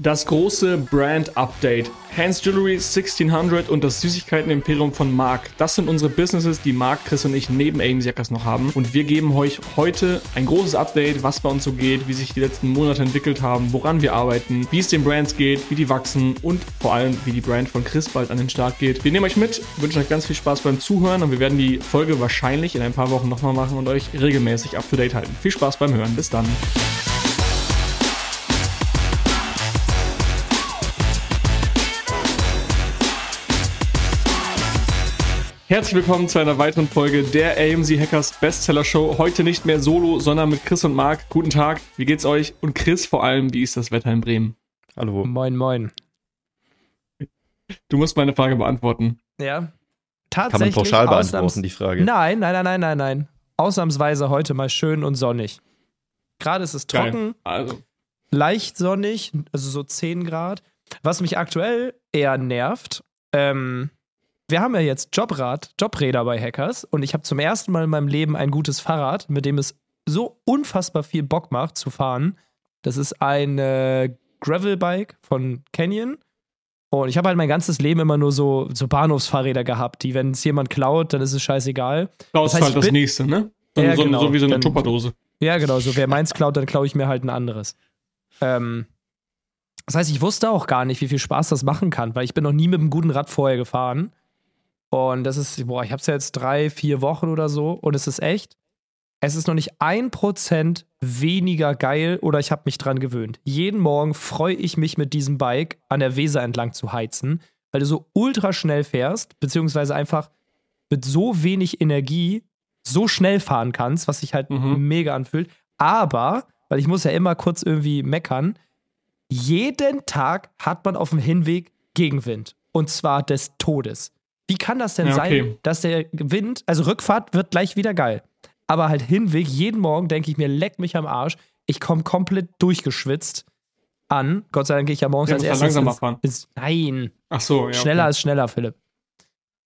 Das große Brand Update. Hans Jewelry 1600 und das Süßigkeiten-Imperium von Mark. Das sind unsere Businesses, die Mark, Chris und ich neben Ames Jackers noch haben. Und wir geben euch heute ein großes Update, was bei uns so geht, wie sich die letzten Monate entwickelt haben, woran wir arbeiten, wie es den Brands geht, wie die wachsen und vor allem, wie die Brand von Chris bald an den Start geht. Wir nehmen euch mit, wünschen euch ganz viel Spaß beim Zuhören und wir werden die Folge wahrscheinlich in ein paar Wochen nochmal machen und euch regelmäßig up to date halten. Viel Spaß beim Hören. Bis dann. Herzlich willkommen zu einer weiteren Folge der AMZ Hackers Bestseller Show. Heute nicht mehr solo, sondern mit Chris und Marc. Guten Tag, wie geht's euch? Und Chris vor allem, wie ist das Wetter in Bremen? Hallo. Moin, moin. Du musst meine Frage beantworten. Ja. Tatsächlich. Kann man pauschal beantworten, die Frage? Nein, nein, nein, nein, nein, nein. Ausnahmsweise heute mal schön und sonnig. Gerade ist es trocken, also. leicht sonnig, also so 10 Grad. Was mich aktuell eher nervt, ähm, wir haben ja jetzt Jobrad, Jobräder bei Hackers und ich habe zum ersten Mal in meinem Leben ein gutes Fahrrad, mit dem es so unfassbar viel Bock macht zu fahren. Das ist ein äh, Gravelbike von Canyon. Und ich habe halt mein ganzes Leben immer nur so, so Bahnhofsfahrräder gehabt, die, wenn es jemand klaut, dann ist es scheißegal. Klaust das heißt, halt das nächste, ne? So, ja, so, genau. so wie so eine Tupperdose. Ja, genau. So, wer meins klaut, dann klaue ich mir halt ein anderes. Ähm, das heißt, ich wusste auch gar nicht, wie viel Spaß das machen kann, weil ich bin noch nie mit einem guten Rad vorher gefahren. Und das ist, boah, ich habe es ja jetzt drei, vier Wochen oder so und es ist echt, es ist noch nicht ein Prozent weniger geil oder ich habe mich dran gewöhnt. Jeden Morgen freue ich mich mit diesem Bike an der Weser entlang zu heizen, weil du so ultra schnell fährst, beziehungsweise einfach mit so wenig Energie so schnell fahren kannst, was sich halt mhm. mega anfühlt. Aber, weil ich muss ja immer kurz irgendwie meckern, jeden Tag hat man auf dem Hinweg Gegenwind. Und zwar des Todes. Wie kann das denn ja, okay. sein, dass der Wind, also Rückfahrt wird gleich wieder geil. Aber halt Hinweg, jeden Morgen denke ich mir, leck mich am Arsch. Ich komme komplett durchgeschwitzt an. Gott sei Dank gehe ich ja morgens ja, als erstes. langsamer ins, fahren. Ins, nein. Ach so, ja. Schneller okay. ist schneller, Philipp.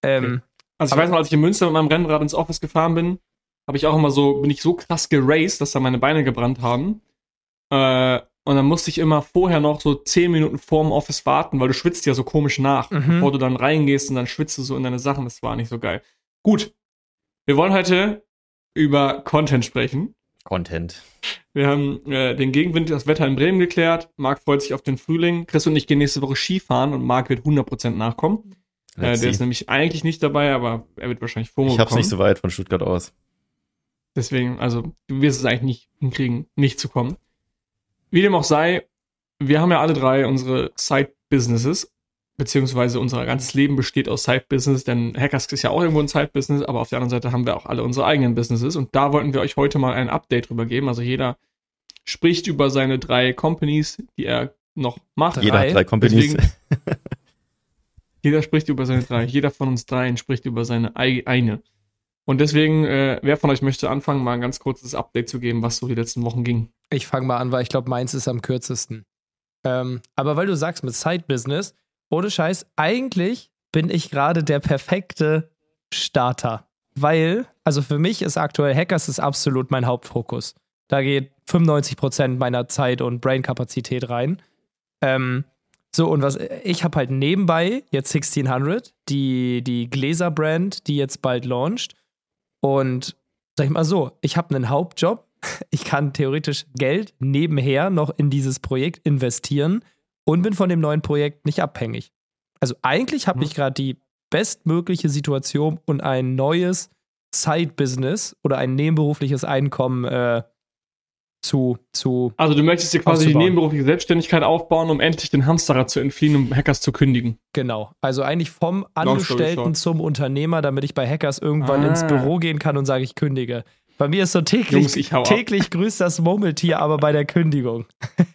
Ähm. Also ich weiß noch, als ich in Münster mit meinem Rennrad ins Office gefahren bin, habe ich auch immer so, bin ich so krass geraced, dass da meine Beine gebrannt haben. Äh, und dann musste ich immer vorher noch so zehn Minuten vorm Office warten, weil du schwitzt ja so komisch nach, mhm. bevor du dann reingehst und dann schwitzt du so in deine Sachen. Das war nicht so geil. Gut. Wir wollen heute über Content sprechen. Content. Wir haben äh, den Gegenwind, das Wetter in Bremen geklärt. Marc freut sich auf den Frühling. Chris und ich gehen nächste Woche Skifahren und Marc wird 100% nachkommen. Äh, der ist nämlich eigentlich nicht dabei, aber er wird wahrscheinlich FOMO Ich hab's nicht so weit von Stuttgart aus. Deswegen, also du wirst es eigentlich nicht hinkriegen, nicht zu kommen. Wie dem auch sei, wir haben ja alle drei unsere Side-Businesses, beziehungsweise unser ganzes Leben besteht aus Side-Business, denn Hackers ist ja auch irgendwo ein Side-Business, aber auf der anderen Seite haben wir auch alle unsere eigenen Businesses und da wollten wir euch heute mal ein Update drüber geben. Also jeder spricht über seine drei Companies, die er noch macht. Jeder hat drei Companies. Deswegen, jeder spricht über seine drei. Jeder von uns dreien spricht über seine eine. Und deswegen, äh, wer von euch möchte anfangen, mal ein ganz kurzes Update zu geben, was so die letzten Wochen ging? Ich fange mal an, weil ich glaube, meins ist am kürzesten. Ähm, aber weil du sagst, mit Side-Business, ohne Scheiß, eigentlich bin ich gerade der perfekte Starter. Weil, also für mich ist aktuell Hackers ist absolut mein Hauptfokus. Da geht 95% meiner Zeit und Brain-Kapazität rein. Ähm, so, und was, ich habe halt nebenbei jetzt 1600, die, die Gläser-Brand, die jetzt bald launcht. Und sag ich mal so, ich habe einen Hauptjob. Ich kann theoretisch Geld nebenher noch in dieses Projekt investieren und bin von dem neuen Projekt nicht abhängig. Also eigentlich habe mhm. ich gerade die bestmögliche Situation und ein neues Side-Business oder ein nebenberufliches Einkommen äh, zu, zu. Also du möchtest dir quasi die nebenberufliche Selbstständigkeit aufbauen, um endlich den Hamsterrad zu entfliehen, um Hackers zu kündigen. Genau. Also eigentlich vom Angestellten zum Unternehmer, damit ich bei Hackers irgendwann ah. ins Büro gehen kann und sage, ich kündige. Bei mir ist so täglich, Jungs, täglich grüßt das Murmeltier, aber bei der Kündigung.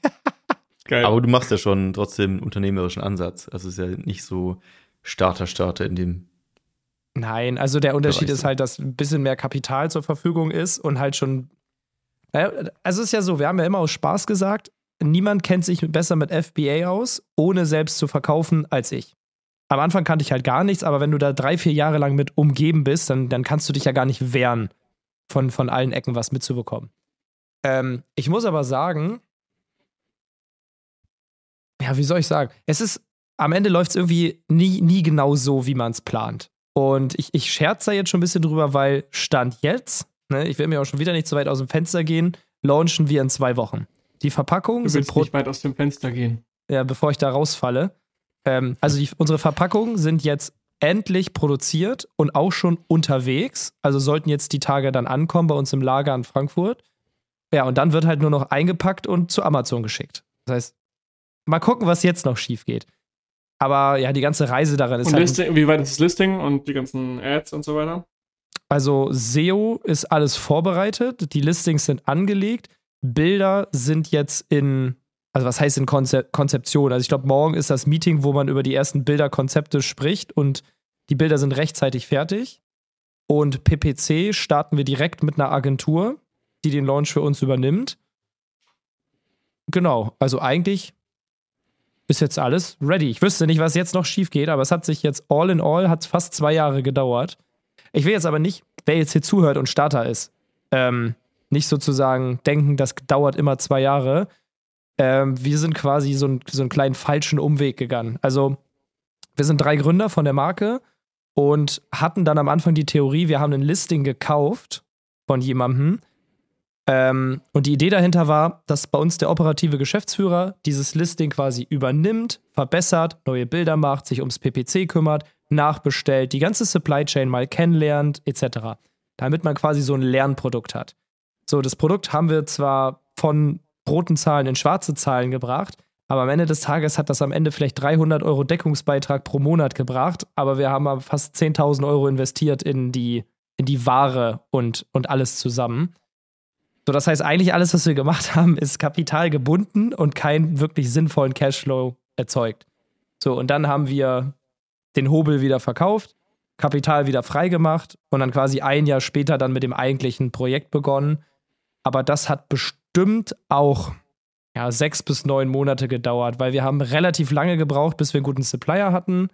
Geil. Aber du machst ja schon trotzdem einen unternehmerischen Ansatz. Also es ist ja nicht so Starter-Starter in dem. Nein, also der Unterschied ist halt, dass ein bisschen mehr Kapital zur Verfügung ist und halt schon also es ist ja so, wir haben ja immer aus Spaß gesagt, niemand kennt sich besser mit FBA aus, ohne selbst zu verkaufen als ich. Am Anfang kannte ich halt gar nichts, aber wenn du da drei, vier Jahre lang mit umgeben bist, dann, dann kannst du dich ja gar nicht wehren, von, von allen Ecken was mitzubekommen. Ähm, ich muss aber sagen, ja, wie soll ich sagen? Es ist, am Ende läuft es irgendwie nie, nie genau so, wie man es plant. Und ich, ich scherze da jetzt schon ein bisschen drüber, weil Stand jetzt, ne, ich will mir auch schon wieder nicht so weit aus dem Fenster gehen, launchen wir in zwei Wochen. Die Verpackungen sind. Du nicht weit aus dem Fenster gehen. Ja, bevor ich da rausfalle. Ähm, also die, unsere Verpackungen sind jetzt endlich produziert und auch schon unterwegs. Also sollten jetzt die Tage dann ankommen bei uns im Lager in Frankfurt. Ja, und dann wird halt nur noch eingepackt und zu Amazon geschickt. Das heißt, mal gucken, was jetzt noch schief geht. Aber ja, die ganze Reise darin ist und halt. Listing, wie weit ist das Listing und die ganzen Ads und so weiter? Also SEO ist alles vorbereitet, die Listings sind angelegt, Bilder sind jetzt in, also was heißt in Konzep Konzeption? Also ich glaube, morgen ist das Meeting, wo man über die ersten Bilderkonzepte spricht und die Bilder sind rechtzeitig fertig. Und PPC starten wir direkt mit einer Agentur, die den Launch für uns übernimmt. Genau, also eigentlich ist jetzt alles ready. Ich wüsste nicht, was jetzt noch schief geht, aber es hat sich jetzt all in all, hat fast zwei Jahre gedauert. Ich will jetzt aber nicht, wer jetzt hier zuhört und Starter ist, ähm, nicht sozusagen denken, das dauert immer zwei Jahre. Ähm, wir sind quasi so, ein, so einen kleinen falschen Umweg gegangen. Also, wir sind drei Gründer von der Marke und hatten dann am Anfang die Theorie, wir haben ein Listing gekauft von jemandem. Ähm, und die Idee dahinter war, dass bei uns der operative Geschäftsführer dieses Listing quasi übernimmt, verbessert, neue Bilder macht, sich ums PPC kümmert, nachbestellt, die ganze Supply Chain mal kennenlernt, etc. Damit man quasi so ein Lernprodukt hat. So, das Produkt haben wir zwar von roten Zahlen in schwarze Zahlen gebracht, aber am Ende des Tages hat das am Ende vielleicht 300 Euro Deckungsbeitrag pro Monat gebracht, aber wir haben fast 10.000 Euro investiert in die, in die Ware und, und alles zusammen. So, das heißt, eigentlich alles, was wir gemacht haben, ist Kapital gebunden und keinen wirklich sinnvollen Cashflow erzeugt. So, und dann haben wir den Hobel wieder verkauft, Kapital wieder freigemacht und dann quasi ein Jahr später dann mit dem eigentlichen Projekt begonnen. Aber das hat bestimmt auch ja, sechs bis neun Monate gedauert, weil wir haben relativ lange gebraucht, bis wir einen guten Supplier hatten.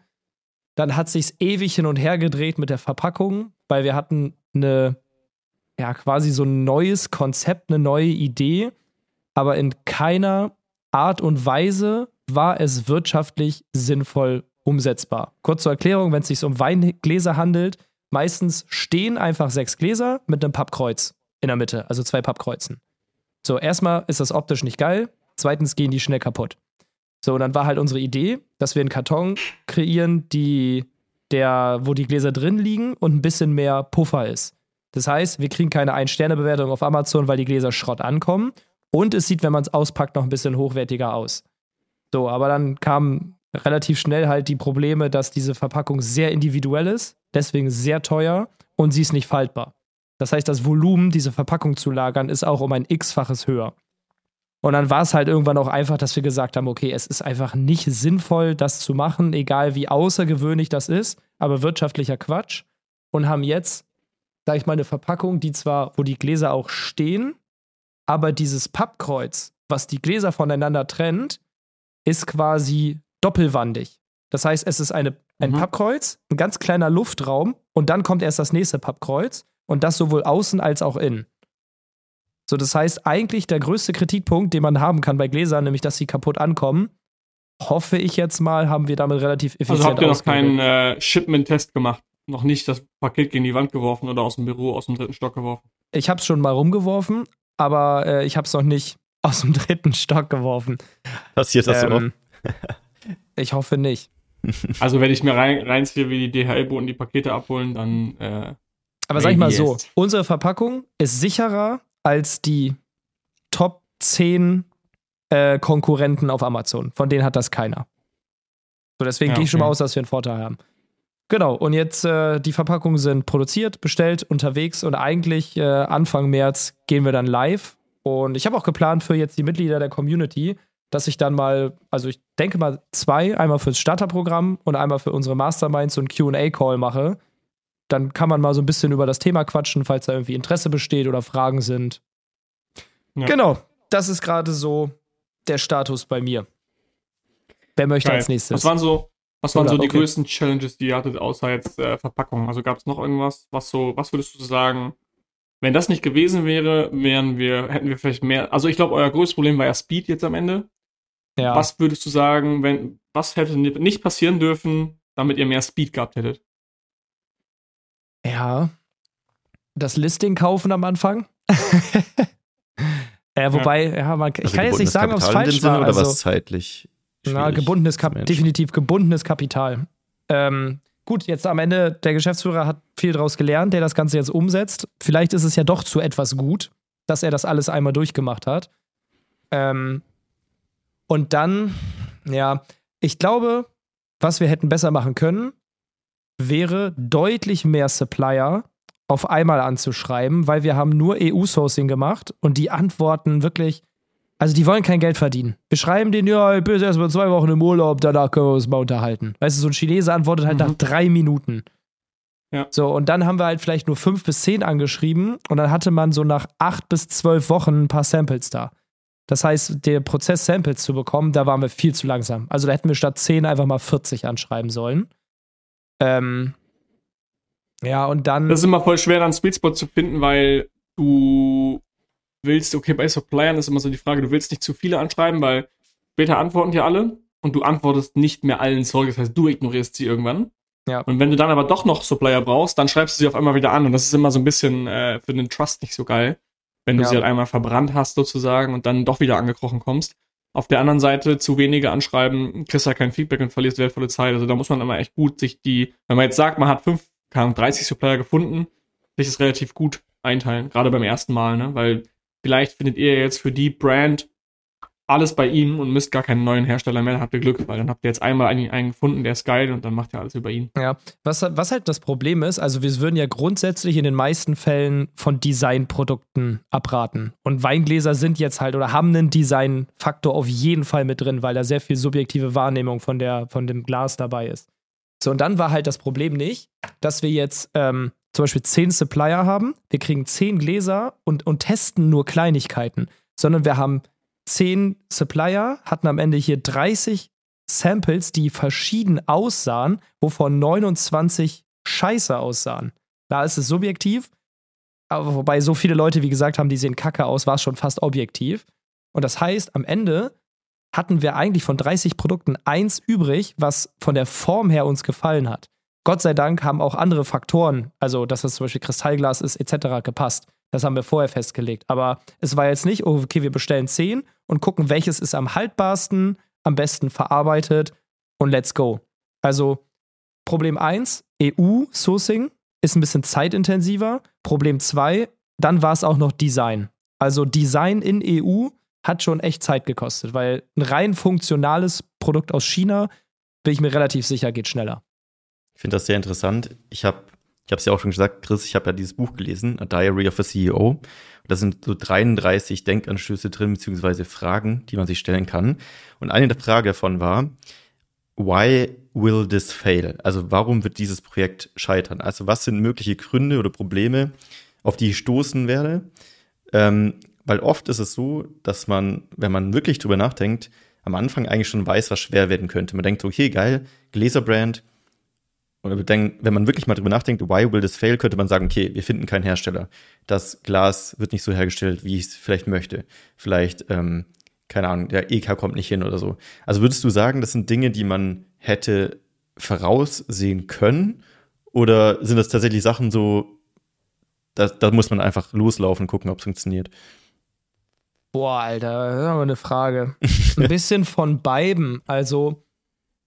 Dann hat sich's ewig hin und her gedreht mit der Verpackung, weil wir hatten eine ja quasi so ein neues Konzept, eine neue Idee, aber in keiner Art und Weise war es wirtschaftlich sinnvoll umsetzbar. Kurz zur Erklärung, wenn es sich um Weingläser handelt, meistens stehen einfach sechs Gläser mit einem Pappkreuz in der Mitte, also zwei Pappkreuzen. So, erstmal ist das optisch nicht geil, zweitens gehen die schnell kaputt. So, und dann war halt unsere Idee, dass wir einen Karton kreieren, die, der, wo die Gläser drin liegen und ein bisschen mehr Puffer ist. Das heißt, wir kriegen keine Ein-Sterne-Bewertung auf Amazon, weil die Gläser Schrott ankommen. Und es sieht, wenn man es auspackt, noch ein bisschen hochwertiger aus. So, aber dann kamen relativ schnell halt die Probleme, dass diese Verpackung sehr individuell ist, deswegen sehr teuer und sie ist nicht faltbar. Das heißt, das Volumen, diese Verpackung zu lagern, ist auch um ein x-faches höher. Und dann war es halt irgendwann auch einfach, dass wir gesagt haben, okay, es ist einfach nicht sinnvoll, das zu machen, egal wie außergewöhnlich das ist, aber wirtschaftlicher Quatsch. Und haben jetzt sage ich mal, eine Verpackung, die zwar, wo die Gläser auch stehen, aber dieses Pappkreuz, was die Gläser voneinander trennt, ist quasi doppelwandig. Das heißt, es ist eine, ein mhm. Pappkreuz, ein ganz kleiner Luftraum und dann kommt erst das nächste Pappkreuz und das sowohl außen als auch innen. So, das heißt, eigentlich der größte Kritikpunkt, den man haben kann bei Gläsern, nämlich dass sie kaputt ankommen, hoffe ich jetzt mal, haben wir damit relativ effizient Also habt ihr noch keinen äh, Shipment-Test gemacht? noch nicht das Paket gegen die Wand geworfen oder aus dem Büro, aus dem dritten Stock geworfen? Ich habe es schon mal rumgeworfen, aber äh, ich habe es noch nicht aus dem dritten Stock geworfen. Passiert das ähm, so Ich hoffe nicht. Also wenn ich mir rein, reinziehe, wie die DHL-Boten die Pakete abholen, dann. Äh, aber sag ich mal so: Unsere Verpackung ist sicherer als die Top 10 äh, Konkurrenten auf Amazon. Von denen hat das keiner. So, deswegen ja, gehe ich schon mal aus, dass wir einen Vorteil haben. Genau, und jetzt äh, die Verpackungen sind produziert, bestellt, unterwegs und eigentlich äh, Anfang März gehen wir dann live. Und ich habe auch geplant für jetzt die Mitglieder der Community, dass ich dann mal, also ich denke mal zwei, einmal fürs Starterprogramm und einmal für unsere Masterminds so einen QA-Call mache. Dann kann man mal so ein bisschen über das Thema quatschen, falls da irgendwie Interesse besteht oder Fragen sind. Ja. Genau, das ist gerade so der Status bei mir. Wer möchte Geil. als nächstes? Was waren so, was waren so die okay. größten Challenges, die ihr hattet, außer jetzt äh, Verpackung? Also gab es noch irgendwas, was so, was würdest du sagen, wenn das nicht gewesen wäre, wären wir, hätten wir vielleicht mehr. Also ich glaube, euer größtes Problem war ja Speed jetzt am Ende. Ja. Was würdest du sagen, wenn, was hätte nicht passieren dürfen, damit ihr mehr Speed gehabt hättet? Ja. Das Listing kaufen am Anfang. äh, wobei, ja, ja man, ich also kann jetzt nicht sagen, ob es falsch war. Oder also, was zeitlich? Na, gebundenes Kap definitiv gebundenes Kapital. Ähm, gut, jetzt am Ende, der Geschäftsführer hat viel daraus gelernt, der das Ganze jetzt umsetzt. Vielleicht ist es ja doch zu etwas gut, dass er das alles einmal durchgemacht hat. Ähm, und dann, ja, ich glaube, was wir hätten besser machen können, wäre deutlich mehr Supplier auf einmal anzuschreiben, weil wir haben nur EU-Sourcing gemacht und die antworten wirklich, also die wollen kein Geld verdienen. Wir schreiben denen, ja, ich bin jetzt erstmal zwei Wochen im Urlaub, danach können wir uns mal unterhalten. Weißt du, so ein Chinese antwortet halt mhm. nach drei Minuten. Ja. So, und dann haben wir halt vielleicht nur fünf bis zehn angeschrieben und dann hatte man so nach acht bis zwölf Wochen ein paar Samples da. Das heißt, der Prozess, Samples zu bekommen, da waren wir viel zu langsam. Also da hätten wir statt 10 einfach mal 40 anschreiben sollen. Ähm, ja, und dann. Das ist immer voll schwer, dann Sweet Spot zu finden, weil du willst, okay, bei Suppliern ist immer so die Frage, du willst nicht zu viele anschreiben, weil später antworten die alle und du antwortest nicht mehr allen zurück. Das heißt, du ignorierst sie irgendwann. Ja. Und wenn du dann aber doch noch Supplier brauchst, dann schreibst du sie auf einmal wieder an und das ist immer so ein bisschen äh, für den Trust nicht so geil wenn du ja. sie halt einmal verbrannt hast sozusagen und dann doch wieder angekrochen kommst. Auf der anderen Seite zu wenige anschreiben, kriegst du halt kein Feedback und verlierst wertvolle Zeit. Also da muss man immer echt gut sich die, wenn man jetzt sagt, man hat fünf, 30 Supplier gefunden, sich das relativ gut einteilen, gerade beim ersten Mal, ne? Weil vielleicht findet ihr jetzt für die Brand alles bei ihm und müsst gar keinen neuen Hersteller mehr, dann habt ihr Glück, weil dann habt ihr jetzt einmal einen, einen gefunden, der ist geil und dann macht ihr alles über ihn. Ja, was, was halt das Problem ist, also wir würden ja grundsätzlich in den meisten Fällen von Designprodukten abraten. Und Weingläser sind jetzt halt oder haben einen Designfaktor auf jeden Fall mit drin, weil da sehr viel subjektive Wahrnehmung von, der, von dem Glas dabei ist. So, und dann war halt das Problem nicht, dass wir jetzt ähm, zum Beispiel zehn Supplier haben, wir kriegen zehn Gläser und, und testen nur Kleinigkeiten, sondern wir haben zehn Supplier hatten am Ende hier 30 Samples, die verschieden aussahen, wovon 29 scheiße aussahen. Da ist es subjektiv, aber wobei so viele Leute, wie gesagt, haben, die sehen kacke aus, war es schon fast objektiv. Und das heißt, am Ende hatten wir eigentlich von 30 Produkten eins übrig, was von der Form her uns gefallen hat. Gott sei Dank haben auch andere Faktoren, also dass es zum Beispiel Kristallglas ist, etc., gepasst. Das haben wir vorher festgelegt. Aber es war jetzt nicht, oh, okay, wir bestellen 10 und gucken, welches ist am haltbarsten, am besten verarbeitet und let's go. Also Problem 1, EU-Sourcing ist ein bisschen zeitintensiver. Problem 2, dann war es auch noch Design. Also Design in EU hat schon echt Zeit gekostet, weil ein rein funktionales Produkt aus China, bin ich mir relativ sicher, geht schneller. Ich finde das sehr interessant. Ich habe ich habe es ja auch schon gesagt, Chris, ich habe ja dieses Buch gelesen, A Diary of a CEO. Da sind so 33 Denkanstöße drin, beziehungsweise Fragen, die man sich stellen kann. Und eine der Fragen davon war, why will this fail? Also warum wird dieses Projekt scheitern? Also was sind mögliche Gründe oder Probleme, auf die ich stoßen werde? Ähm, weil oft ist es so, dass man, wenn man wirklich drüber nachdenkt, am Anfang eigentlich schon weiß, was schwer werden könnte. Man denkt, okay, geil, Gläserbrand, und wenn man wirklich mal drüber nachdenkt, why will this fail, könnte man sagen, okay, wir finden keinen Hersteller. Das Glas wird nicht so hergestellt, wie ich es vielleicht möchte. Vielleicht, ähm, keine Ahnung, der EK kommt nicht hin oder so. Also würdest du sagen, das sind Dinge, die man hätte voraussehen können? Oder sind das tatsächlich Sachen so, da, da muss man einfach loslaufen und gucken, ob es funktioniert? Boah, Alter, das ist aber eine Frage. Ein bisschen von beiden. Also,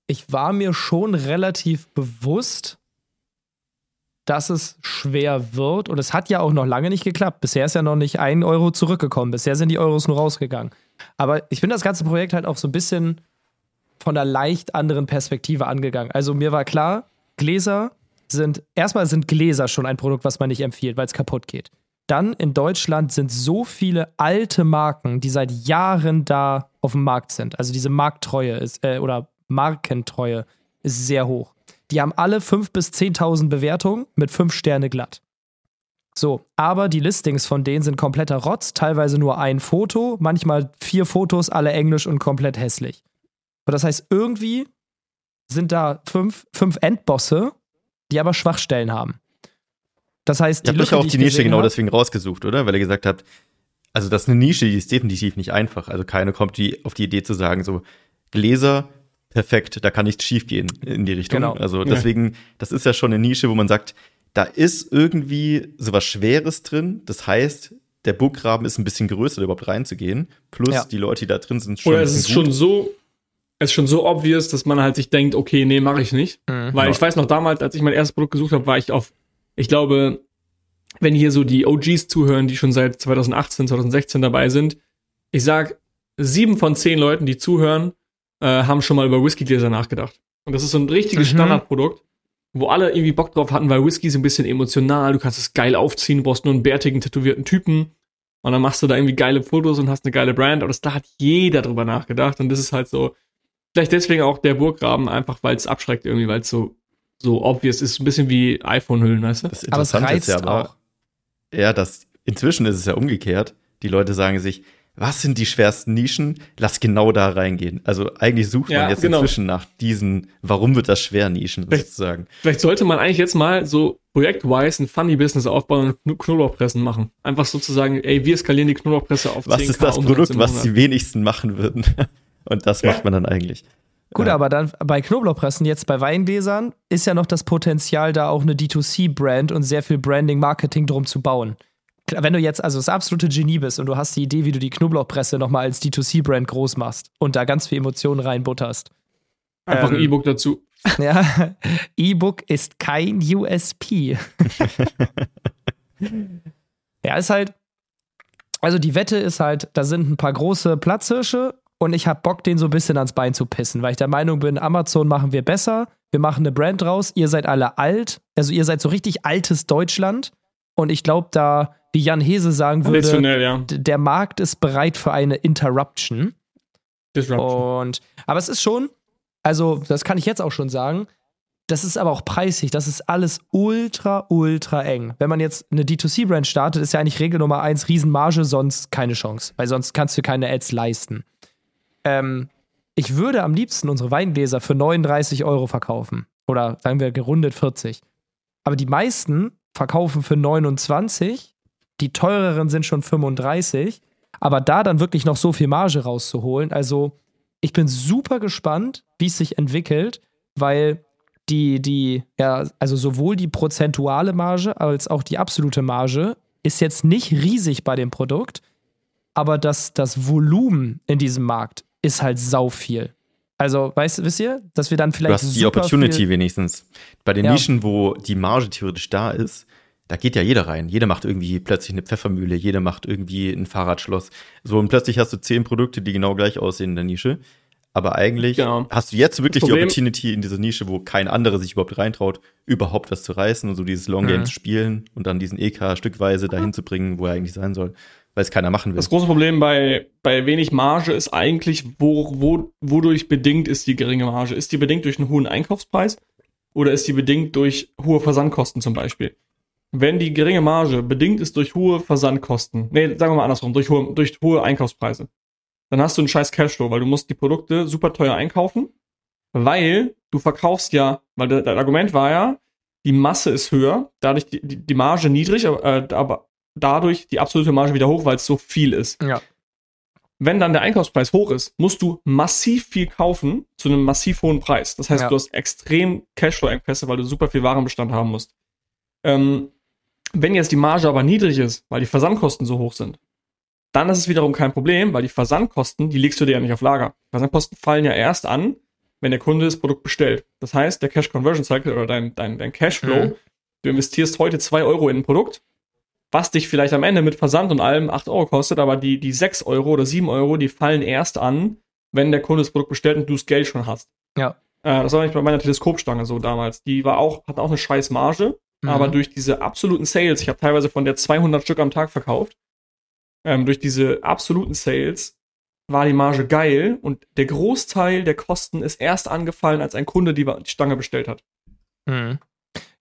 ich war mir schon relativ bewusst, dass es schwer wird. Und es hat ja auch noch lange nicht geklappt. Bisher ist ja noch nicht ein Euro zurückgekommen. Bisher sind die Euros nur rausgegangen. Aber ich bin das ganze Projekt halt auch so ein bisschen von einer leicht anderen Perspektive angegangen. Also mir war klar, Gläser sind, erstmal sind Gläser schon ein Produkt, was man nicht empfiehlt, weil es kaputt geht. Dann in Deutschland sind so viele alte Marken, die seit Jahren da auf dem Markt sind. Also diese Markttreue ist, äh, oder Markentreue ist sehr hoch. Die haben alle 5.000 bis 10.000 Bewertungen mit 5 Sterne glatt. So, aber die Listings von denen sind kompletter Rotz, teilweise nur ein Foto, manchmal vier Fotos, alle englisch und komplett hässlich. Und das heißt, irgendwie sind da fünf, fünf Endbosse, die aber Schwachstellen haben. Das heißt, die Ihr habt euch auch die, die Nische genau hab, deswegen rausgesucht, oder? Weil ihr gesagt habt, also das ist eine Nische, die ist definitiv nicht einfach. Also keiner kommt die, auf die Idee zu sagen, so Gläser, perfekt, da kann nichts schief gehen in die Richtung. Genau. Also deswegen, das ist ja schon eine Nische, wo man sagt, da ist irgendwie sowas Schweres drin. Das heißt, der Burggraben ist ein bisschen größer, da überhaupt reinzugehen. Plus Ja. die Leute, die da drin sind, schon. Oder es ist bisschen schon gut. so, es ist schon so obvious, dass man halt sich denkt, okay, nee, mache ich nicht. Mhm. Weil Ja. ich weiß noch damals, als ich mein erstes Produkt gesucht habe, war ich auf, ich glaube, wenn hier so die OGs zuhören, die schon seit 2018, 2016 dabei sind, ich sag, sieben von zehn Leuten, die zuhören, äh, haben schon mal über Whiskygläser nachgedacht. Und das ist so ein richtiges Mhm. Standardprodukt, wo alle irgendwie Bock drauf hatten, weil Whisky ist ein bisschen emotional, du kannst es geil aufziehen, du brauchst nur einen bärtigen, tätowierten Typen. Und dann machst du da irgendwie geile Fotos und hast eine geile Brand. Aber das, da hat jeder drüber nachgedacht. Und das ist halt so, vielleicht deswegen auch der Burggraben, einfach weil es abschreckt irgendwie, weil es so, so obvious ist. Ein bisschen wie iPhone-Hüllen, weißt du? Das Aber es Interessante ist reizt ja aber, auch. ja, das, inzwischen ist es ja umgekehrt. Die Leute sagen sich, was sind die schwersten Nischen? Lass genau da reingehen. Also eigentlich sucht Ja, man jetzt genau. inzwischen nach diesen, warum wird das schwer Nischen Vielleicht- sozusagen. Vielleicht sollte man eigentlich jetzt mal so projektwise ein Funny-Business aufbauen und Kn- Knoblauchpressen machen. Einfach sozusagen, ey, wir skalieren die Knoblauchpresse auf Was 10K ist das Produkt, was die wenigsten machen würden? Und das macht man dann eigentlich. Gut, Ja. aber dann bei Knoblauchpressen, jetzt bei Weingläsern, ist ja noch das Potenzial, da auch eine D2C-Brand und sehr viel Branding, Marketing drum zu bauen. Wenn du jetzt also das absolute Genie bist und du hast die Idee, wie du die Knoblauchpresse nochmal als D2C-Brand groß machst und da ganz viel Emotionen reinbutterst. Einfach ein ähm, E-Book dazu. Ja, E-Book ist kein USP. ja, ist halt. Also die Wette ist halt, da sind ein paar große Platzhirsche und ich hab Bock, den so ein bisschen ans Bein zu pissen, weil ich der Meinung bin, Amazon machen wir besser, wir machen eine Brand draus, ihr seid alle alt, also ihr seid so richtig altes Deutschland und ich glaube da, wie Jan Hese sagen würde, ja. der Markt ist bereit für eine Interruption. Disruption. Und, aber es ist schon, also das kann ich jetzt auch schon sagen, das ist aber auch preisig, das ist alles ultra, ultra eng. Wenn man jetzt eine D2C-Brand startet, ist ja eigentlich Regel Nummer eins, Riesenmarge, sonst keine Chance, weil sonst kannst du keine Ads leisten. Ähm, ich würde am liebsten unsere Weingläser für 39 Euro verkaufen. Oder sagen wir gerundet 40. Aber die meisten verkaufen für 29, die teureren sind schon 35. Aber da dann wirklich noch so viel Marge rauszuholen, also ich bin super gespannt, wie es sich entwickelt, weil die, die, ja, also sowohl die prozentuale Marge als auch die absolute Marge ist jetzt nicht riesig bei dem Produkt, aber das, das Volumen in diesem Markt ist halt sau viel. Also, weißt, wisst ihr, dass wir dann Du vielleicht hast die Opportunity wenigstens. Bei den Ja. Nischen, wo die Marge theoretisch da ist, da geht ja jeder rein. Jeder macht irgendwie plötzlich eine Pfeffermühle, jeder macht irgendwie ein Fahrradschloss. So, und plötzlich hast du zehn Produkte, die genau gleich aussehen in der Nische. Aber eigentlich Genau. hast du jetzt wirklich die Opportunity in dieser Nische, wo kein anderer sich überhaupt reintraut, überhaupt was zu reißen und so dieses Long Game Mhm. zu spielen und dann diesen EK stückweise dahin zu bringen, wo er eigentlich sein soll, weil es keiner machen will. Das große Problem bei, bei wenig Marge ist eigentlich, wo, wo, wodurch bedingt ist die geringe Marge? Ist die bedingt durch einen hohen Einkaufspreis oder ist die bedingt durch hohe Versandkosten zum Beispiel? Wenn die geringe Marge bedingt ist durch hohe Versandkosten, nee, sagen wir mal andersrum, durch hohe, durch hohe Einkaufspreise, dann hast du einen scheiß Cashflow, weil du musst die Produkte super teuer einkaufen, weil du verkaufst ja, weil das Argument war ja, die Masse ist höher, dadurch die, die, die Marge niedrig, aber, äh, aber dadurch die absolute Marge wieder hoch, weil es so viel ist. Ja. Wenn dann der Einkaufspreis hoch ist, musst du massiv viel kaufen zu einem massiv hohen Preis. Das heißt, Ja. du hast extrem Cashflow-Engpässe, weil du super viel Warenbestand haben musst. Ähm, wenn jetzt die Marge aber niedrig ist, weil die Versandkosten so hoch sind, dann ist es wiederum kein Problem, weil die Versandkosten, die legst du dir ja nicht auf Lager. Versandkosten fallen ja erst an, wenn der Kunde das Produkt bestellt. Das heißt, der Cash Conversion Cycle oder dein, dein, dein Cashflow, Mhm. du investierst heute 2 Euro in ein Produkt, was dich vielleicht am Ende mit Versand und allem 8 Euro kostet, aber die, die 6 Euro oder 7 Euro, die fallen erst an, wenn der Kunde das Produkt bestellt und du das Geld schon hast. Ja. Äh, das war nicht bei meiner Teleskopstange so damals. Die war auch, hat auch eine scheiß Marge, Mhm. aber durch diese absoluten Sales, ich habe teilweise von der 200 Stück am Tag verkauft, ähm, durch diese absoluten Sales war die Marge geil und der Großteil der Kosten ist erst angefallen, als ein Kunde die, die Stange bestellt hat. Mhm.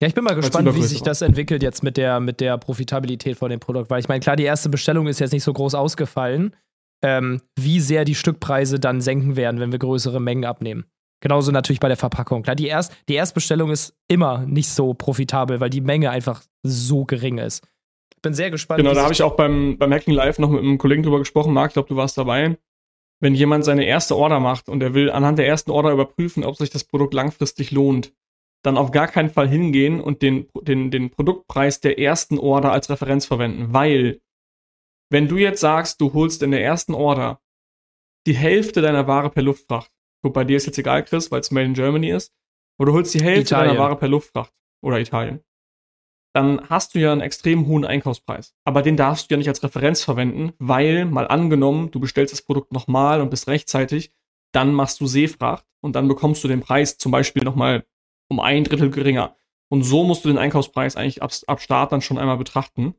Ja, ich bin mal gespannt, wie sich das entwickelt jetzt mit der, mit der Profitabilität von dem Produkt. Weil ich meine, klar, die erste Bestellung ist jetzt nicht so groß ausgefallen, ähm, wie sehr die Stückpreise dann senken werden, wenn wir größere Mengen abnehmen. Genauso natürlich bei der Verpackung. Klar, die, Erst, die Erstbestellung ist immer nicht so profitabel, weil die Menge einfach so gering ist. bin sehr gespannt. Genau, da habe ich auch beim, beim Hacking Live noch mit einem Kollegen drüber gesprochen. Marc, ich glaube, du warst dabei. Wenn jemand seine erste Order macht und er will anhand der ersten Order überprüfen, ob sich das Produkt langfristig lohnt, dann auf gar keinen Fall hingehen und den, den, den Produktpreis der ersten Order als Referenz verwenden. Weil, wenn du jetzt sagst, du holst in der ersten Order die Hälfte deiner Ware per Luftfracht, guck, bei dir ist jetzt egal, Chris, weil es Made in Germany ist, oder du holst die Hälfte Italien. deiner Ware per Luftfracht oder Italien, dann hast du ja einen extrem hohen Einkaufspreis. Aber den darfst du ja nicht als Referenz verwenden, weil, mal angenommen, du bestellst das Produkt nochmal und bist rechtzeitig, dann machst du Seefracht und dann bekommst du den Preis zum Beispiel nochmal um ein Drittel geringer. Und so musst du den Einkaufspreis eigentlich ab, ab Start dann schon einmal betrachten.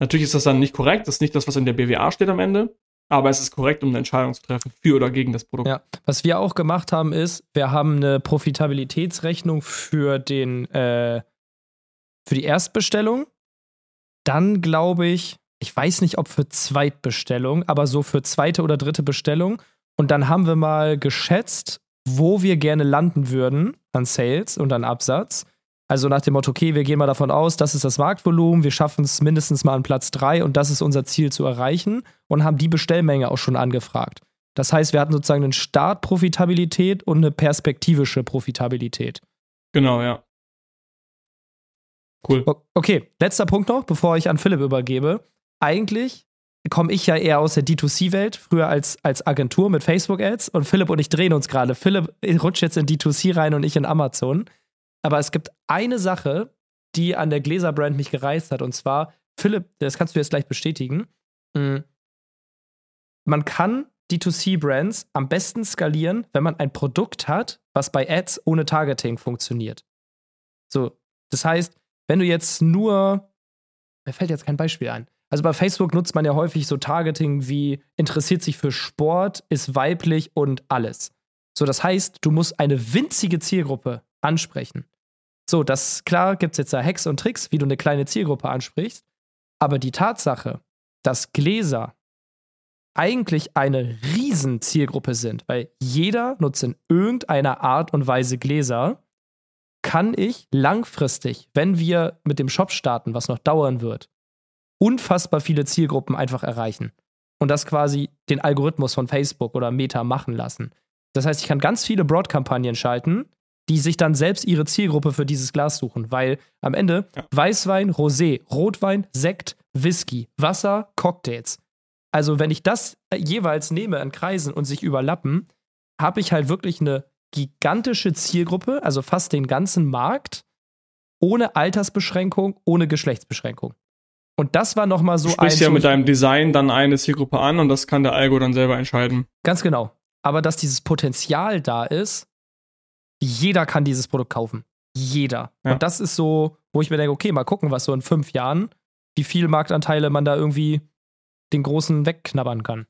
Natürlich ist das dann nicht korrekt, das ist nicht das, was in der BWA steht am Ende, aber es ist korrekt, um eine Entscheidung zu treffen für oder gegen das Produkt. Ja, was wir auch gemacht haben, ist, wir haben eine Profitabilitätsrechnung für den äh, für die Erstbestellung. Dann glaube ich, ich weiß nicht, ob für Zweitbestellung, aber so für zweite oder dritte Bestellung. Und dann haben wir mal geschätzt, wo wir gerne landen würden an Sales und an Absatz. Also nach dem Motto, okay, wir gehen mal davon aus, das ist das Marktvolumen, wir schaffen es mindestens mal an Platz 3 und das ist unser Ziel zu erreichen und haben die Bestellmenge auch schon angefragt. Das heißt, wir hatten sozusagen eine Startprofitabilität und eine perspektivische Profitabilität. Genau, ja. Cool. Okay, letzter Punkt noch, bevor ich an Philipp übergebe. Eigentlich komme ich ja eher aus der D2C-Welt, früher als, als Agentur mit Facebook-Ads und Philipp und ich drehen uns gerade. Philipp rutscht jetzt in D2C rein und ich in Amazon. Aber es gibt eine Sache, die an der Gläser-Brand mich gereizt hat und zwar, Philipp, das kannst du jetzt gleich bestätigen. Hm, man kann D2C-Brands am besten skalieren, wenn man ein Produkt hat, was bei Ads ohne Targeting funktioniert. So, das heißt, wenn du jetzt nur, mir fällt jetzt kein Beispiel ein. Also bei Facebook nutzt man ja häufig so Targeting wie interessiert sich für Sport, ist weiblich und alles. So, das heißt, du musst eine winzige Zielgruppe ansprechen. So, das klar gibt es jetzt da Hacks und Tricks, wie du eine kleine Zielgruppe ansprichst. Aber die Tatsache, dass Gläser eigentlich eine Riesenzielgruppe sind, weil jeder nutzt in irgendeiner Art und Weise Gläser kann ich langfristig, wenn wir mit dem Shop starten, was noch dauern wird, unfassbar viele Zielgruppen einfach erreichen. Und das quasi den Algorithmus von Facebook oder Meta machen lassen. Das heißt, ich kann ganz viele Broad-Kampagnen schalten, die sich dann selbst ihre Zielgruppe für dieses Glas suchen, weil am Ende ja. Weißwein, Rosé, Rotwein, Sekt, Whisky, Wasser, Cocktails. Also, wenn ich das jeweils nehme an Kreisen und sich überlappen, habe ich halt wirklich eine gigantische Zielgruppe, also fast den ganzen Markt, ohne Altersbeschränkung, ohne Geschlechtsbeschränkung. Und das war nochmal so du sprichst ein. ja mit deinem Design dann eine Zielgruppe an und das kann der Algo dann selber entscheiden. Ganz genau. Aber dass dieses Potenzial da ist, jeder kann dieses Produkt kaufen. Jeder. Ja. Und das ist so, wo ich mir denke, okay, mal gucken, was so in fünf Jahren, wie viel Marktanteile man da irgendwie den großen wegknabbern kann.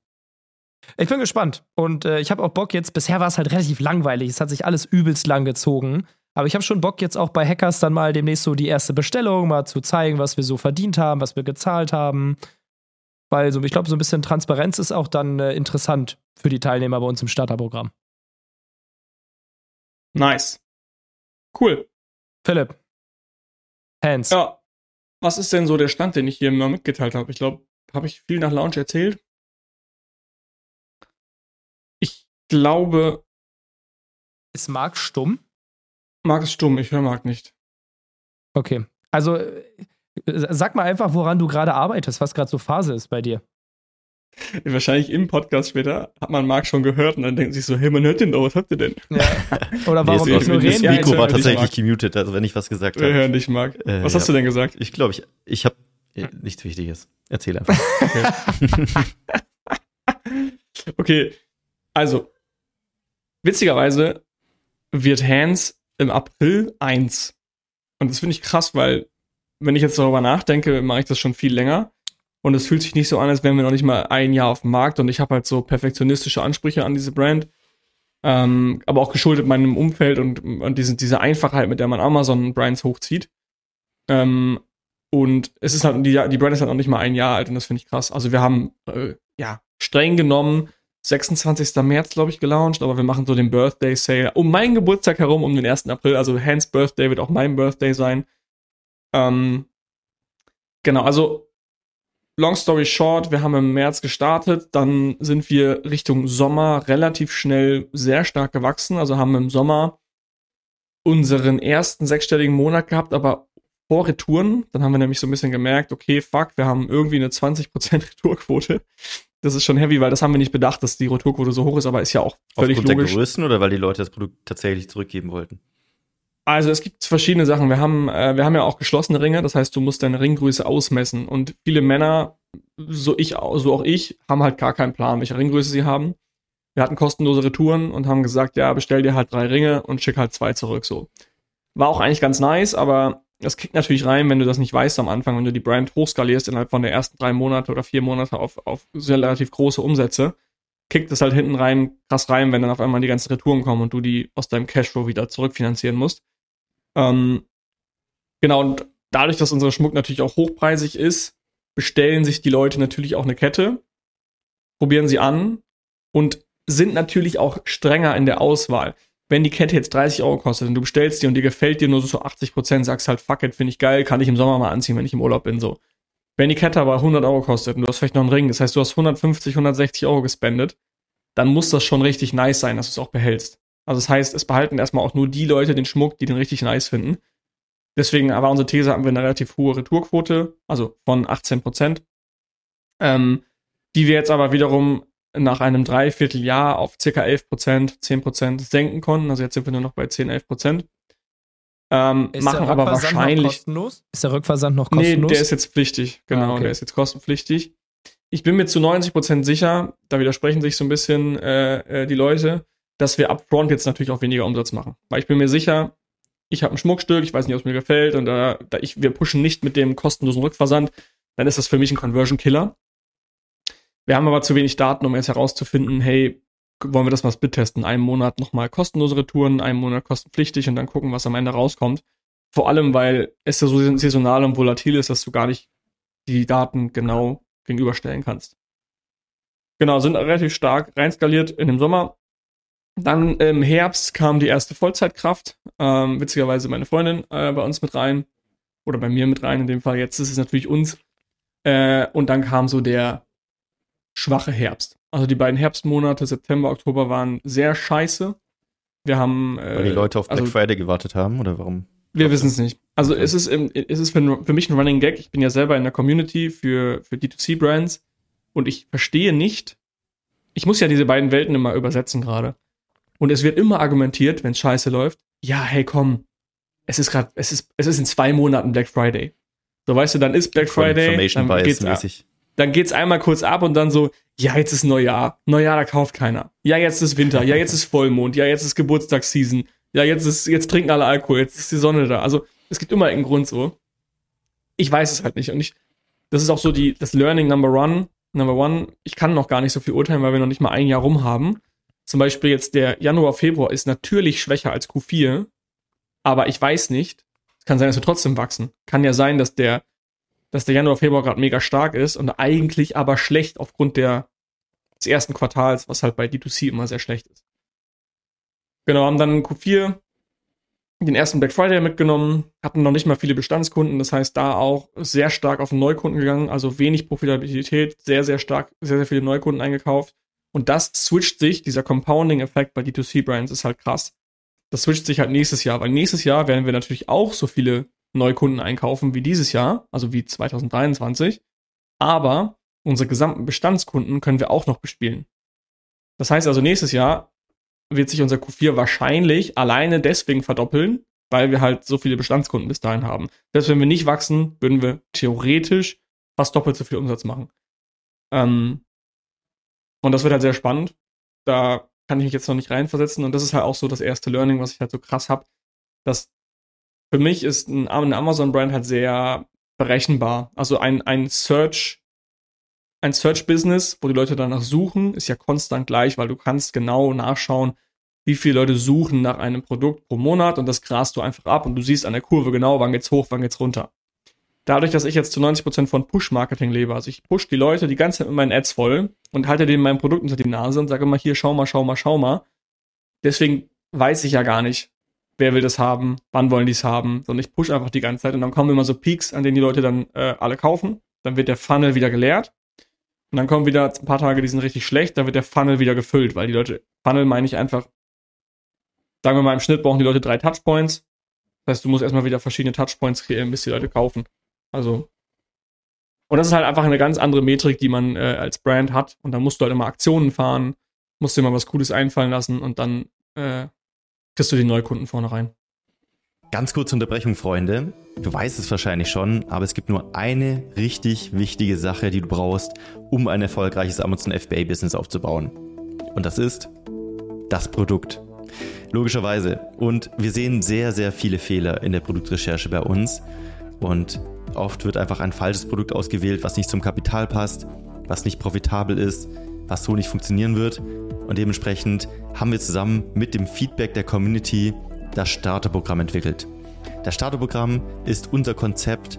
Ich bin gespannt und äh, ich habe auch Bock jetzt. Bisher war es halt relativ langweilig. Es hat sich alles übelst lang gezogen. Aber ich habe schon Bock jetzt auch bei Hackers dann mal demnächst so die erste Bestellung mal zu zeigen, was wir so verdient haben, was wir gezahlt haben. Weil so, ich glaube, so ein bisschen Transparenz ist auch dann äh, interessant für die Teilnehmer bei uns im Starterprogramm. Nice. Cool. Philipp. Hands. Ja. Was ist denn so der Stand, den ich hier mal mitgeteilt habe? Ich glaube, habe ich viel nach Launch erzählt? glaube. Ist Marc stumm? Marc ist stumm, ich höre Marc nicht. Okay. Also äh, sag mal einfach, woran du gerade arbeitest, was gerade so Phase ist bei dir. Wahrscheinlich im Podcast später hat man Marc schon gehört und dann denkt sich so, hey, man hört den doch, was habt ihr denn? Ja. Oder warum nee, ignorieren Das Mikro war tatsächlich gemutet, also wenn ich was gesagt habe. Wir hören dich, Marc. Äh, was hast ja. du denn gesagt? Ich glaube, ich, ich habe äh, nichts Wichtiges. Erzähl einfach. Okay. okay, also Witzigerweise wird Hans im April 1. Und das finde ich krass, weil, wenn ich jetzt darüber nachdenke, mache ich das schon viel länger. Und es fühlt sich nicht so an, als wären wir noch nicht mal ein Jahr auf dem Markt. Und ich habe halt so perfektionistische Ansprüche an diese Brand. Ähm, aber auch geschuldet meinem Umfeld und, und diese, diese Einfachheit, mit der man Amazon-Brands hochzieht. Ähm, und es ist halt, die, die Brand ist halt noch nicht mal ein Jahr alt und das finde ich krass. Also wir haben, äh, ja, streng genommen 26. März, glaube ich, gelauncht, aber wir machen so den Birthday Sale um meinen Geburtstag herum, um den 1. April. Also Hans Birthday wird auch mein Birthday sein. Ähm, genau, also long story short, wir haben im März gestartet, dann sind wir Richtung Sommer relativ schnell sehr stark gewachsen, also haben im Sommer unseren ersten sechsstelligen Monat gehabt, aber vor Retouren. Dann haben wir nämlich so ein bisschen gemerkt, okay, fuck, wir haben irgendwie eine 20% Retourquote. Das ist schon heavy, weil das haben wir nicht bedacht, dass die Retourquote so hoch ist, aber ist ja auch völlig Aufgrund logisch. der Größen oder weil die Leute das Produkt tatsächlich zurückgeben wollten? Also es gibt verschiedene Sachen. Wir haben, äh, wir haben ja auch geschlossene Ringe, das heißt, du musst deine Ringgröße ausmessen. Und viele Männer, so ich, so auch ich, haben halt gar keinen Plan, welche Ringgröße sie haben. Wir hatten kostenlose Retouren und haben gesagt, ja, bestell dir halt drei Ringe und schick halt zwei zurück. So war auch eigentlich ganz nice, aber das kickt natürlich rein, wenn du das nicht weißt am Anfang, wenn du die Brand hochskalierst innerhalb von der ersten drei Monate oder vier Monate auf, auf relativ große Umsätze, kickt es halt hinten rein, krass rein, wenn dann auf einmal die ganzen Retouren kommen und du die aus deinem Cashflow wieder zurückfinanzieren musst. Ähm, genau, und dadurch, dass unser Schmuck natürlich auch hochpreisig ist, bestellen sich die Leute natürlich auch eine Kette, probieren sie an und sind natürlich auch strenger in der Auswahl wenn die Kette jetzt 30 Euro kostet und du bestellst die und dir gefällt dir nur so 80 Prozent, sagst halt, fuck it, finde ich geil, kann ich im Sommer mal anziehen, wenn ich im Urlaub bin, so. Wenn die Kette aber 100 Euro kostet und du hast vielleicht noch einen Ring, das heißt, du hast 150, 160 Euro gespendet, dann muss das schon richtig nice sein, dass du es auch behältst. Also das heißt, es behalten erstmal auch nur die Leute den Schmuck, die den richtig nice finden. Deswegen war unsere These, haben wir eine relativ hohe Retourquote, also von 18 Prozent, ähm, die wir jetzt aber wiederum nach einem Dreivierteljahr auf circa 11 Prozent, 10 Prozent senken konnten. Also jetzt sind wir nur noch bei 10, 11 Prozent. Ähm, machen aber wahrscheinlich. kostenlos? Ist der Rückversand noch kostenlos? Nee, der ist jetzt pflichtig. Genau, ah, okay. der ist jetzt kostenpflichtig. Ich bin mir zu 90 Prozent sicher, da widersprechen sich so ein bisschen äh, äh, die Leute, dass wir upfront jetzt natürlich auch weniger Umsatz machen. Weil ich bin mir sicher, ich habe ein Schmuckstück, ich weiß nicht, ob es mir gefällt und da, da ich, wir pushen nicht mit dem kostenlosen Rückversand, dann ist das für mich ein Conversion Killer. Wir haben aber zu wenig Daten, um jetzt herauszufinden, hey, wollen wir das mal split testen? Einen Monat nochmal kostenlose Retouren, einen Monat kostenpflichtig und dann gucken, was am Ende rauskommt. Vor allem, weil es ja so saisonal und volatil ist, dass du gar nicht die Daten genau gegenüberstellen kannst. Genau, sind relativ stark reinskaliert in dem Sommer. Dann im Herbst kam die erste Vollzeitkraft. Ähm, witzigerweise meine Freundin äh, bei uns mit rein. Oder bei mir mit rein in dem Fall. Jetzt ist es natürlich uns. Äh, und dann kam so der schwache Herbst. Also die beiden Herbstmonate, September, Oktober, waren sehr scheiße. Wir haben. Äh, Weil die Leute auf Black also, Friday gewartet haben oder warum? Wir wissen es nicht. Also okay. es ist, im, es ist für, für mich ein Running Gag. Ich bin ja selber in der Community für, für D2C-Brands und ich verstehe nicht. Ich muss ja diese beiden Welten immer übersetzen gerade. Und es wird immer argumentiert, wenn es scheiße läuft. Ja, hey, komm. Es ist gerade, es ist, es ist in zwei Monaten Black Friday. So, weißt du, dann ist Black Friday. Information dann geht's, mäßig dann geht's einmal kurz ab und dann so, ja, jetzt ist Neujahr. Neujahr, da kauft keiner. Ja, jetzt ist Winter. Ja, jetzt ist Vollmond. Ja, jetzt ist Geburtstagsseason. Ja, jetzt ist, jetzt trinken alle Alkohol. Jetzt ist die Sonne da. Also, es gibt immer einen Grund so. Ich weiß es halt nicht. Und ich, das ist auch so die, das Learning Number One. Number One, ich kann noch gar nicht so viel urteilen, weil wir noch nicht mal ein Jahr rum haben. Zum Beispiel jetzt der Januar, Februar ist natürlich schwächer als Q4. Aber ich weiß nicht. Es kann sein, dass wir trotzdem wachsen. Kann ja sein, dass der dass der Januar, Februar gerade mega stark ist und eigentlich aber schlecht aufgrund der, des ersten Quartals, was halt bei D2C immer sehr schlecht ist. Genau, haben dann Q4 den ersten Black Friday mitgenommen, hatten noch nicht mal viele Bestandskunden, das heißt da auch sehr stark auf den Neukunden gegangen, also wenig Profitabilität, sehr, sehr stark, sehr, sehr viele Neukunden eingekauft. Und das switcht sich, dieser Compounding-Effekt bei D2C-Brands ist halt krass. Das switcht sich halt nächstes Jahr, weil nächstes Jahr werden wir natürlich auch so viele Neukunden einkaufen wie dieses Jahr, also wie 2023. Aber unsere gesamten Bestandskunden können wir auch noch bespielen. Das heißt also, nächstes Jahr wird sich unser Q4 wahrscheinlich alleine deswegen verdoppeln, weil wir halt so viele Bestandskunden bis dahin haben. Selbst wenn wir nicht wachsen, würden wir theoretisch fast doppelt so viel Umsatz machen. Ähm, und das wird halt sehr spannend. Da kann ich mich jetzt noch nicht reinversetzen. Und das ist halt auch so das erste Learning, was ich halt so krass habe, dass für mich ist ein, eine Amazon-Brand halt sehr berechenbar. Also ein, ein Search, ein Search-Business, wo die Leute danach suchen, ist ja konstant gleich, weil du kannst genau nachschauen, wie viele Leute suchen nach einem Produkt pro Monat und das grast du einfach ab und du siehst an der Kurve genau, wann geht's hoch, wann geht's runter. Dadurch, dass ich jetzt zu 90% von Push-Marketing lebe, also ich push die Leute die ganze Zeit mit meinen Ads voll und halte denen mein Produkt unter die Nase und sage immer hier, schau mal, schau mal, schau mal. Deswegen weiß ich ja gar nicht, wer will das haben, wann wollen die es haben, sondern ich push einfach die ganze Zeit und dann kommen immer so Peaks, an denen die Leute dann äh, alle kaufen dann wird der Funnel wieder geleert. Und dann kommen wieder ein paar Tage, die sind richtig schlecht, dann wird der Funnel wieder gefüllt, weil die Leute, Funnel meine ich einfach, sagen wir mal, im Schnitt brauchen die Leute drei Touchpoints. Das heißt, du musst erstmal wieder verschiedene Touchpoints kreieren, bis die Leute kaufen. Also, und das ist halt einfach eine ganz andere Metrik, die man äh, als Brand hat. Und dann musst du halt immer Aktionen fahren, musst dir mal was Cooles einfallen lassen und dann äh, kriegst du die Neukunden vorne rein. Ganz kurze Unterbrechung, Freunde. Du weißt es wahrscheinlich schon, aber es gibt nur eine richtig wichtige Sache, die du brauchst, um ein erfolgreiches Amazon FBA-Business aufzubauen. Und das ist das Produkt. Logischerweise. Und wir sehen sehr, sehr viele Fehler in der Produktrecherche bei uns. Und oft wird einfach ein falsches Produkt ausgewählt, was nicht zum Kapital passt, was nicht profitabel ist, was so nicht funktionieren wird. Und dementsprechend haben wir zusammen mit dem Feedback der Community das Starterprogramm entwickelt. Das Starterprogramm ist unser Konzept,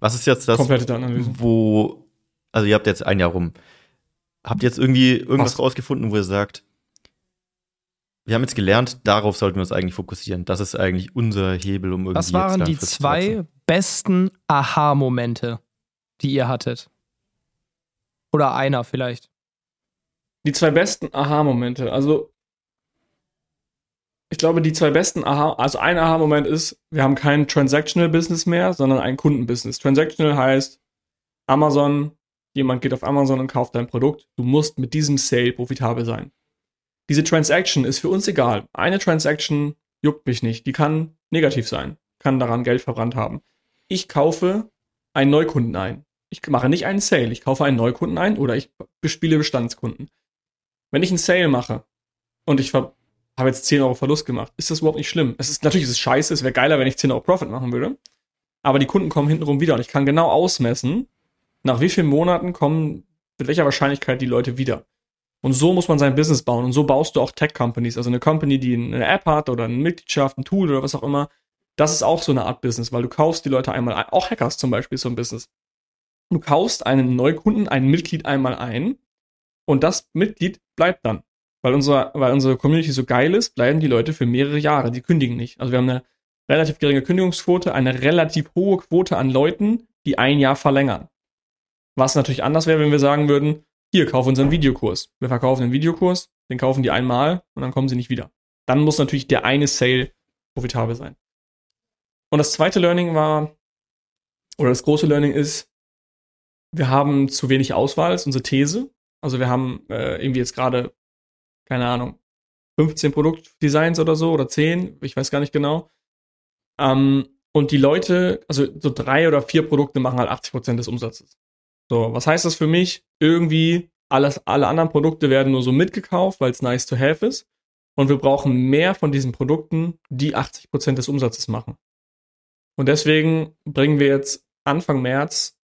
Was ist jetzt das, Komplette Datenanalyse. wo, also ihr habt jetzt ein Jahr rum. Habt ihr jetzt irgendwie irgendwas Was? rausgefunden, wo ihr sagt, wir haben jetzt gelernt, darauf sollten wir uns eigentlich fokussieren. Das ist eigentlich unser Hebel, um irgendwie Was waren jetzt die zwei besten Aha-Momente, die ihr hattet? Oder einer vielleicht. Die zwei besten Aha-Momente. Also, ich glaube, die zwei besten Aha, also ein Aha-Moment ist, wir haben kein Transactional-Business mehr, sondern ein Kundenbusiness. Transactional heißt, Amazon, jemand geht auf Amazon und kauft dein Produkt. Du musst mit diesem Sale profitabel sein. Diese Transaction ist für uns egal. Eine Transaction juckt mich nicht. Die kann negativ sein, kann daran Geld verbrannt haben. Ich kaufe einen Neukunden ein. Ich mache nicht einen Sale, ich kaufe einen Neukunden ein oder ich bespiele Bestandskunden. Wenn ich einen Sale mache und ich ver- habe jetzt 10 Euro Verlust gemacht, ist das überhaupt nicht schlimm. Es ist natürlich ist es scheiße, es wäre geiler, wenn ich 10 Euro Profit machen würde. Aber die Kunden kommen hintenrum wieder und ich kann genau ausmessen, nach wie vielen Monaten kommen mit welcher Wahrscheinlichkeit die Leute wieder. Und so muss man sein Business bauen. Und so baust du auch Tech-Companies. Also eine Company, die eine App hat oder eine Mitgliedschaft, ein Tool oder was auch immer. Das ist auch so eine Art Business, weil du kaufst die Leute einmal ein. Auch Hackers zum Beispiel ist so ein Business. Du kaufst einen Neukunden, ein Mitglied einmal ein und das Mitglied bleibt dann. Weil, unser, weil unsere Community so geil ist, bleiben die Leute für mehrere Jahre. Die kündigen nicht. Also wir haben eine relativ geringe Kündigungsquote, eine relativ hohe Quote an Leuten, die ein Jahr verlängern. Was natürlich anders wäre, wenn wir sagen würden, hier, kauf unseren Videokurs. Wir verkaufen einen Videokurs, den kaufen die einmal und dann kommen sie nicht wieder. Dann muss natürlich der eine Sale profitabel sein. Und das zweite Learning war, oder das große Learning ist, wir haben zu wenig Auswahl, ist unsere These. Also wir haben äh, irgendwie jetzt gerade, keine Ahnung, 15 Produktdesigns oder so oder 10, ich weiß gar nicht genau. Ähm, und die Leute, also so drei oder vier Produkte machen halt 80 Prozent des Umsatzes. So, was heißt das für mich? Irgendwie alles, alle anderen Produkte werden nur so mitgekauft, weil es nice to have ist. Und wir brauchen mehr von diesen Produkten, die 80 Prozent des Umsatzes machen. Und deswegen bringen wir jetzt Anfang März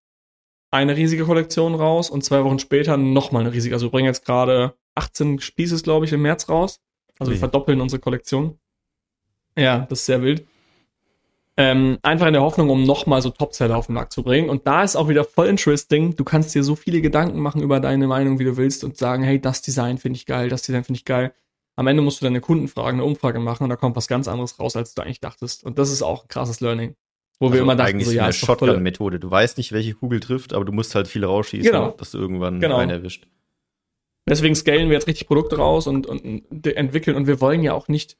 eine riesige Kollektion raus und zwei Wochen später nochmal eine riesige. Also wir bringen jetzt gerade 18 Spieces, glaube ich, im März raus. Also wir verdoppeln unsere Kollektion. Ja, das ist sehr wild. Ähm, einfach in der Hoffnung, um nochmal so Topseller auf den Markt zu bringen. Und da ist auch wieder voll interesting. Du kannst dir so viele Gedanken machen über deine Meinung, wie du willst und sagen, hey, das Design finde ich geil, das Design finde ich geil. Am Ende musst du deine Kunden fragen, eine Umfrage machen und da kommt was ganz anderes raus, als du eigentlich dachtest. Und das ist auch ein krasses Learning. Wo wir Also immer dachten, eigentlich so, ja, eine Shotgun-Methode. Du weißt nicht, welche Kugel trifft, aber du musst halt viel rausschießen, Genau. dass du irgendwann Genau. einen erwischt. Deswegen scalen wir jetzt richtig Produkte raus und, und, und entwickeln. Und wir wollen ja auch nicht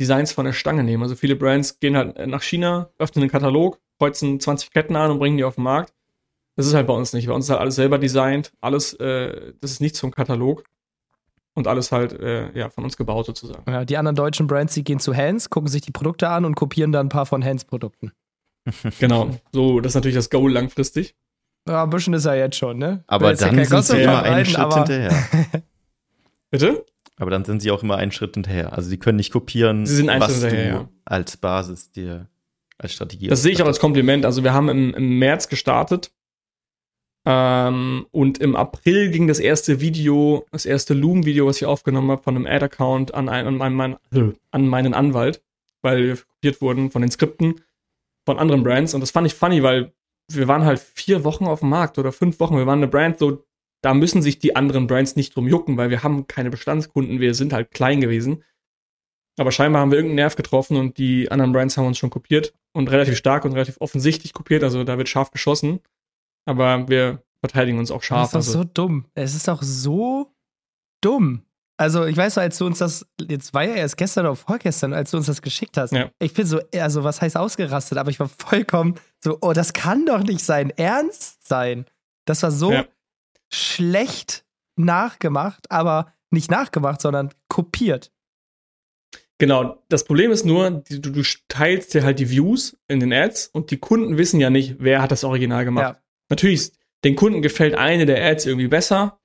Designs von der Stange nehmen. Also viele Brands gehen halt nach China, öffnen einen Katalog, kreuzen 20 Ketten an und bringen die auf den Markt. Das ist halt bei uns nicht. Bei uns ist halt alles selber designt, alles, äh, das ist nichts vom Katalog und alles halt äh, ja, von uns gebaut sozusagen. Ja, die anderen deutschen Brands, die gehen zu Hans, gucken sich die Produkte an und kopieren dann ein paar von Hans Produkten. genau, so, das ist natürlich das Goal langfristig. Ja, ein bisschen ist er jetzt schon, ne? Aber dann ja sind sie immer einen Schritt hinterher. Bitte? Aber dann sind sie auch immer einen Schritt hinterher. Also die können nicht kopieren, was du ja. als Basis dir als Strategie Das sehe ich auch als Kompliment. Also wir haben im, im März gestartet ähm, und im April ging das erste Video, das erste Loom-Video, was ich aufgenommen habe, von einem Ad-Account an, an, an, an meinen Anwalt, weil wir kopiert wurden von den Skripten von anderen Brands. Und das fand ich funny, weil wir waren halt vier Wochen auf dem Markt oder fünf Wochen. Wir waren eine Brand, so da müssen sich die anderen Brands nicht drum jucken, weil wir haben keine Bestandskunden, wir sind halt klein gewesen. Aber scheinbar haben wir irgendeinen Nerv getroffen und die anderen Brands haben uns schon kopiert und relativ stark und relativ offensichtlich kopiert, also da wird scharf geschossen. Aber wir verteidigen uns auch scharf. Das ist doch also. so dumm. Es ist doch so dumm. Also, ich weiß, als du uns das, jetzt war ja erst gestern oder vorgestern, als du uns das geschickt hast. Ja. Ich bin so, also, was heißt ausgerastet, aber ich war vollkommen so, oh, das kann doch nicht sein Ernst sein. Das war so ja. schlecht nachgemacht, aber nicht nachgemacht, sondern kopiert. Genau, das Problem ist nur, du, du teilst dir halt die Views in den Ads und die Kunden wissen ja nicht, wer hat das Original gemacht. Ja. Natürlich, den Kunden gefällt eine der Ads irgendwie besser